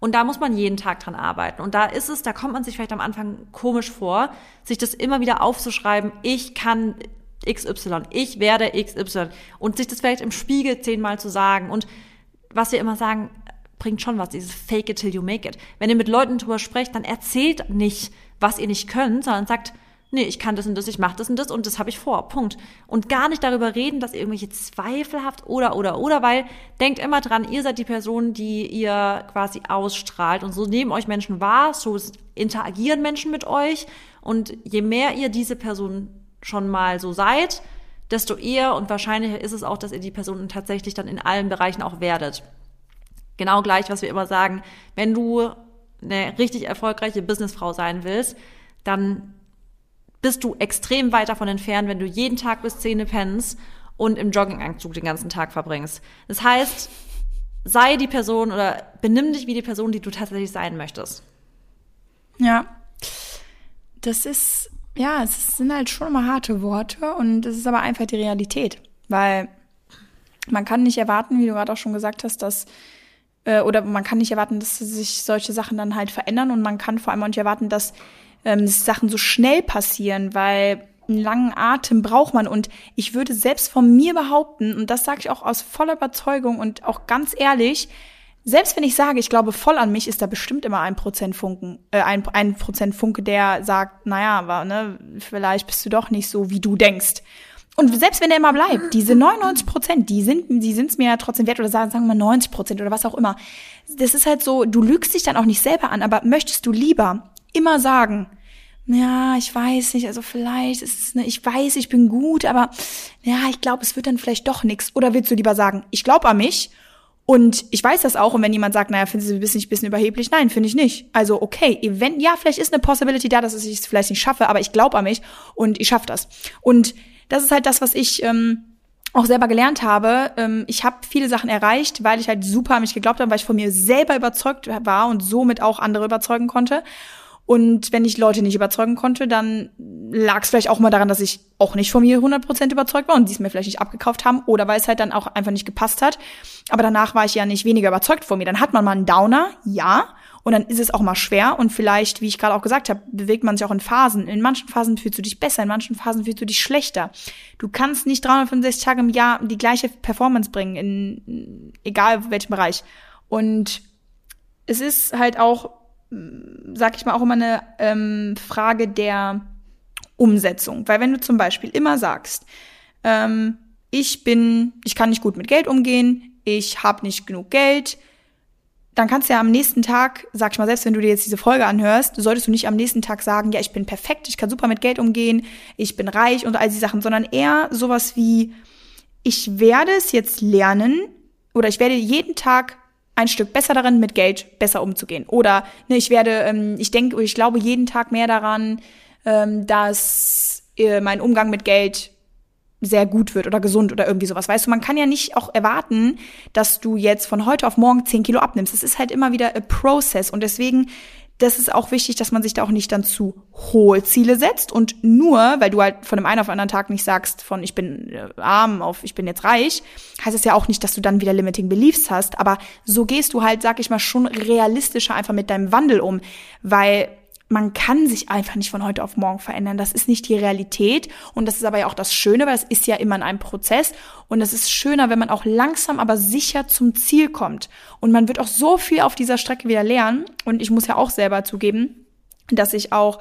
Und da muss man jeden Tag dran arbeiten. Und da ist es, da kommt man sich vielleicht am Anfang komisch vor, sich das immer wieder aufzuschreiben, ich kann XY, ich werde XY und sich das vielleicht im Spiegel zehnmal zu sagen. Und was wir immer sagen, bringt schon was, dieses Fake it till you make it. Wenn ihr mit Leuten drüber sprecht, dann erzählt nicht, was ihr nicht könnt, sondern sagt, nee, ich kann das und das, ich mache das und das und das habe ich vor. Punkt. Und gar nicht darüber reden, dass ihr irgendwelche Zweifel habt oder oder oder, weil denkt immer dran, ihr seid die Person, die ihr quasi ausstrahlt und so nehmen euch Menschen wahr, so interagieren Menschen mit euch und je mehr ihr diese Person schon mal so seid, desto eher und wahrscheinlicher ist es auch, dass ihr die Person tatsächlich dann in allen Bereichen auch werdet. Genau gleich, was wir immer sagen, wenn du eine richtig erfolgreiche Businessfrau sein willst, dann bist du extrem weit davon entfernt, wenn du jeden Tag bis Zähne pennst und im Jogginganzug den ganzen Tag verbringst. Das heißt, sei die Person oder benimm dich wie die Person, die du tatsächlich sein möchtest. Ja. Das ist, ja, es sind halt schon immer harte Worte und es ist aber einfach die Realität. Weil man kann nicht erwarten, wie du gerade auch schon gesagt hast, dass äh, oder man kann nicht erwarten, dass sich solche Sachen dann halt verändern und man kann vor allem auch nicht erwarten, dass ähm, Sachen so schnell passieren, weil einen langen Atem braucht man und ich würde selbst von mir behaupten und das sage ich auch aus voller Überzeugung und auch ganz ehrlich, selbst wenn ich sage, ich glaube voll an mich, ist da bestimmt immer ein Prozent Funken, äh, ein, ein Prozent Funke, der sagt, naja, aber ne, vielleicht bist du doch nicht so, wie du denkst. Und selbst wenn der immer bleibt, diese 99 Prozent, die sind, die sind's mir ja trotzdem wert oder sagen, sagen wir mal 90 Prozent oder was auch immer. Das ist halt so, du lügst dich dann auch nicht selber an, aber möchtest du lieber immer sagen, ja, ich weiß nicht, also vielleicht ist es, ne, ich weiß, ich bin gut, aber ja, ich glaube, es wird dann vielleicht doch nix. Oder willst du lieber sagen, ich glaube an mich und ich weiß das auch. Und wenn jemand sagt, naja, findest du ein bisschen, ein bisschen überheblich? Nein, finde ich nicht. Also, okay, event, ja, vielleicht ist eine Possibility da, dass ich es vielleicht nicht schaffe, aber ich glaube an mich und ich schaffe das. Und das ist halt das, was ich ähm, auch selber gelernt habe. Ähm, ich habe viele Sachen erreicht, weil ich halt super an mich geglaubt habe, weil ich von mir selber überzeugt war und somit auch andere überzeugen konnte. Und wenn ich Leute nicht überzeugen konnte, dann lag es vielleicht auch mal daran, dass ich auch nicht von mir 100% überzeugt war und die es mir vielleicht nicht abgekauft haben oder weil es halt dann auch einfach nicht gepasst hat. Aber danach war ich ja nicht weniger überzeugt von mir. Dann hat man mal einen Downer, ja, und dann ist es auch mal schwer und vielleicht, wie ich gerade auch gesagt habe, bewegt man sich auch in Phasen. In manchen Phasen fühlst du dich besser, in manchen Phasen fühlst du dich schlechter. Du kannst nicht 365 Tage im Jahr die gleiche Performance bringen, in egal welchem Bereich. Und es ist halt auch, sag ich mal, auch immer eine ähm, Frage der Umsetzung. Weil wenn du zum Beispiel immer sagst, ähm, ich bin, ich kann nicht gut mit Geld umgehen, ich habe nicht genug Geld, dann kannst du ja am nächsten Tag, sag ich mal, selbst wenn du dir jetzt diese Folge anhörst, solltest du nicht am nächsten Tag sagen, ja, ich bin perfekt, ich kann super mit Geld umgehen, ich bin reich und all diese Sachen, sondern eher sowas wie, ich werde es jetzt lernen oder ich werde jeden Tag ein Stück besser darin, mit Geld besser umzugehen. Oder ne, ich werde, ähm, ich denke, ich glaube jeden Tag mehr daran, ähm, dass äh, mein Umgang mit Geld sehr gut wird oder gesund oder irgendwie sowas. Weißt du, man kann ja nicht auch erwarten, dass du jetzt von heute auf morgen 10 Kilo abnimmst. Es ist halt immer wieder a process und deswegen das ist auch wichtig, dass man sich da auch nicht dann zu hohe Ziele setzt und nur, weil du halt von dem einen auf den anderen Tag nicht sagst, von ich bin äh, arm auf ich bin jetzt reich, heißt es ja auch nicht, dass du dann wieder limiting beliefs hast, aber so gehst du halt, sag ich mal, schon realistischer einfach mit deinem Wandel um, weil man kann sich einfach nicht von heute auf morgen verändern. Das ist nicht die Realität. Und das ist aber ja auch das Schöne, weil es ist ja immer in einem Prozess. Und es ist schöner, wenn man auch langsam, aber sicher zum Ziel kommt. Und man wird auch so viel auf dieser Strecke wieder lernen. Und ich muss ja auch selber zugeben, dass ich auch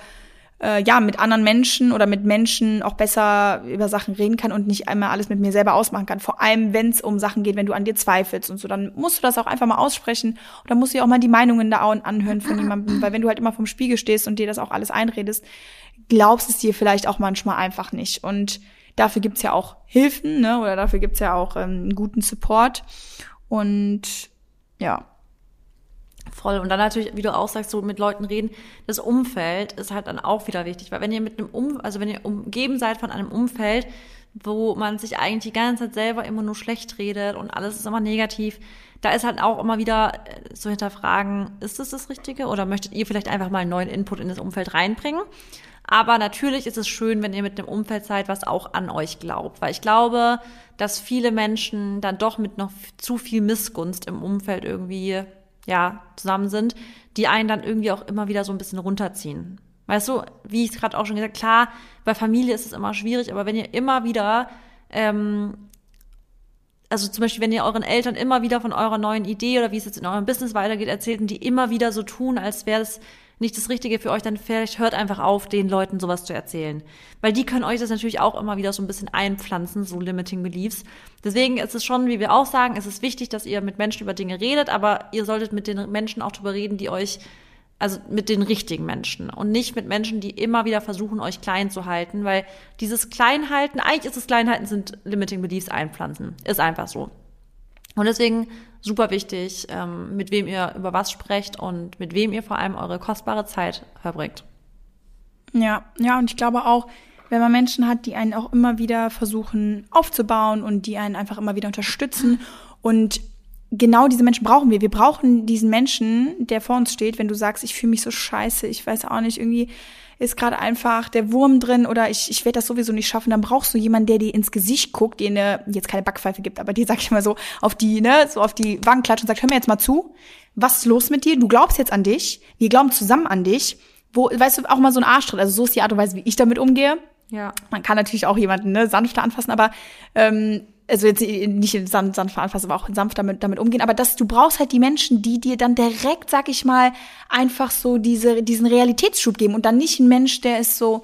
äh, ja mit anderen Menschen oder mit Menschen auch besser über Sachen reden kann und nicht einmal alles mit mir selber ausmachen kann. Vor allem, wenn es um Sachen geht, wenn du an dir zweifelst und so, dann musst du das auch einfach mal aussprechen oder musst du auch mal die Meinungen da anhören von jemandem, weil wenn du halt immer vom Spiegel stehst und dir das auch alles einredest, glaubst es dir vielleicht auch manchmal einfach nicht. Und dafür gibt's ja auch Hilfen, ne? Oder dafür gibt's ja auch ähm, guten Support. Und ja, Voll. Und dann natürlich, wie du auch sagst, so mit Leuten reden. Das Umfeld ist halt dann auch wieder wichtig, weil wenn ihr mit einem Um, also wenn ihr umgeben seid von einem Umfeld, wo man sich eigentlich die ganze Zeit selber immer nur schlecht redet und alles ist immer negativ, da ist halt auch immer wieder äh, zu hinterfragen, ist das das Richtige oder möchtet ihr vielleicht einfach mal einen neuen Input in das Umfeld reinbringen? Aber natürlich ist es schön, wenn ihr mit einem Umfeld seid, was auch an euch glaubt, weil ich glaube, dass viele Menschen dann doch mit noch zu viel Missgunst im Umfeld irgendwie ja, zusammen sind, die einen dann irgendwie auch immer wieder so ein bisschen runterziehen. Weißt du, wie ich es gerade auch schon gesagt, klar, bei Familie ist es immer schwierig, aber wenn ihr immer wieder, ähm, also zum Beispiel, wenn ihr euren Eltern immer wieder von eurer neuen Idee oder wie es jetzt in eurem Business weitergeht, erzählt und die immer wieder so tun, als wäre es nicht das Richtige für euch, dann vielleicht hört einfach auf, den Leuten sowas zu erzählen. Weil die können euch das natürlich auch immer wieder so ein bisschen einpflanzen, so Limiting Beliefs. Deswegen ist es schon, wie wir auch sagen, es ist wichtig, dass ihr mit Menschen über Dinge redet, aber ihr solltet mit den Menschen auch darüber reden, die euch, also mit den richtigen Menschen und nicht mit Menschen, die immer wieder versuchen, euch klein zu halten, weil dieses Kleinhalten, eigentlich ist es Kleinhalten, sind Limiting Beliefs einpflanzen. Ist einfach so. Und deswegen super wichtig, ähm, mit wem ihr über was sprecht und mit wem ihr vor allem eure kostbare Zeit verbringt. Ja, ja, und ich glaube auch, wenn man Menschen hat, die einen auch immer wieder versuchen aufzubauen und die einen einfach immer wieder unterstützen. Und genau diese Menschen brauchen wir. Wir brauchen diesen Menschen, der vor uns steht, wenn du sagst, ich fühle mich so scheiße, ich weiß auch nicht, irgendwie ist gerade einfach der Wurm drin oder ich, ich werde das sowieso nicht schaffen, dann brauchst du jemanden, der dir ins Gesicht guckt, dir eine, jetzt keine Backpfeife gibt, aber dir sag ich mal so, auf die, ne, so auf die Wangen klatscht und sagt, hör mir jetzt mal zu, was ist los mit dir? Du glaubst jetzt an dich, wir glauben zusammen an dich. Wo, weißt du, auch mal so ein Arschtritt. Also so ist die Art und Weise, wie ich damit umgehe. Ja. Man kann natürlich auch jemanden ne, sanfter anfassen, aber ähm, also jetzt nicht sanft, sanfter anfassen, aber auch sanft damit, damit umgehen. Aber dass du brauchst halt die Menschen, die dir dann direkt, sag ich mal, einfach so diese, diesen Realitätsschub geben und dann nicht ein Mensch, der ist so,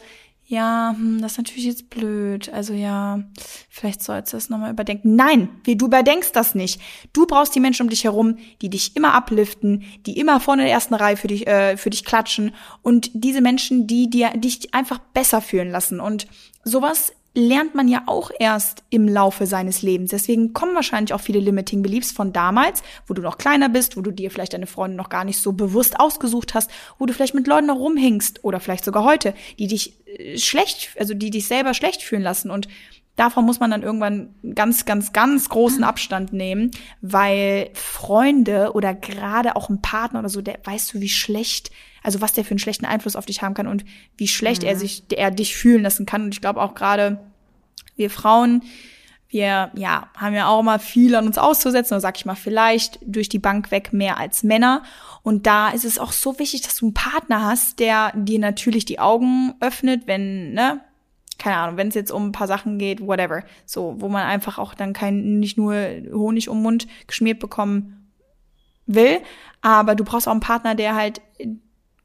ja, hm, das ist natürlich jetzt blöd. Also ja, vielleicht sollst du das nochmal überdenken. Nein, du überdenkst das nicht. Du brauchst die Menschen um dich herum, die dich immer upliften, die immer vorne in der ersten Reihe für dich, äh, für dich klatschen und diese Menschen, die dir dich einfach besser fühlen lassen. Und sowas lernt man ja auch erst im Laufe seines Lebens. Deswegen kommen wahrscheinlich auch viele Limiting Beliefs von damals, wo du noch kleiner bist, wo du dir vielleicht deine Freunde noch gar nicht so bewusst ausgesucht hast, wo du vielleicht mit Leuten noch rumhingst oder vielleicht sogar heute, die dich äh, schlecht, also die dich selber schlecht fühlen lassen und Davon muss man dann irgendwann ganz, ganz, ganz großen Abstand nehmen, weil Freunde oder gerade auch ein Partner oder so, der weißt du, wie schlecht, also was der für einen schlechten Einfluss auf dich haben kann und wie schlecht mhm. er sich, er dich fühlen lassen kann. Und ich glaube auch gerade wir Frauen, wir ja haben ja auch immer viel an uns auszusetzen, oder sag ich mal vielleicht durch die Bank weg mehr als Männer. Und da ist es auch so wichtig, dass du einen Partner hast, der dir natürlich die Augen öffnet, wenn ne keine Ahnung, wenn es jetzt um ein paar Sachen geht, whatever, so, wo man einfach auch dann kein, nicht nur Honig um den Mund geschmiert bekommen will, aber du brauchst auch einen Partner, der halt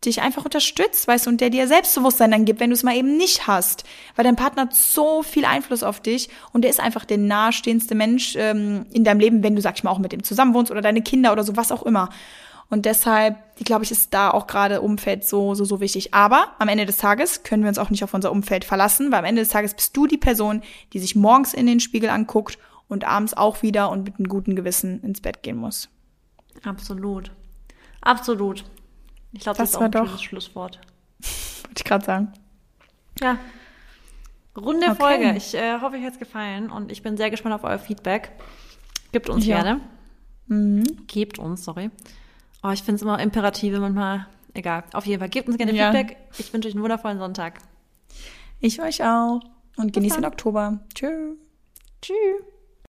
dich einfach unterstützt, weißt du, und der dir Selbstbewusstsein dann gibt, wenn du es mal eben nicht hast. Weil dein Partner hat so viel Einfluss auf dich und der ist einfach der nahestehendste Mensch ähm, in deinem Leben, wenn du, sag ich mal, auch mit dem zusammenwohnst oder deine Kinder oder so, was auch immer. Und deshalb, glaube ich, ist da auch gerade Umfeld so, so, so wichtig. Aber am Ende des Tages können wir uns auch nicht auf unser Umfeld verlassen, weil am Ende des Tages bist du die Person, die sich morgens in den Spiegel anguckt und abends auch wieder und mit einem guten Gewissen ins Bett gehen muss. Absolut. Absolut. Ich glaube, das, das, ist auch ein doch. Schlusswort. (laughs) Wollte ich gerade sagen. Ja. Runde okay. Folge. Ich äh, hoffe, euch hat es gefallen und ich bin sehr gespannt auf euer Feedback. Gebt uns ja. gerne. Mhm. Gebt uns, sorry. Oh, ich finde es immer imperative manchmal. Egal. Auf jeden Fall. Gebt uns gerne ja. Feedback. Ich wünsche euch einen wundervollen Sonntag. Ich euch auch. Und genießt den Oktober. Tschüss. Tschüss.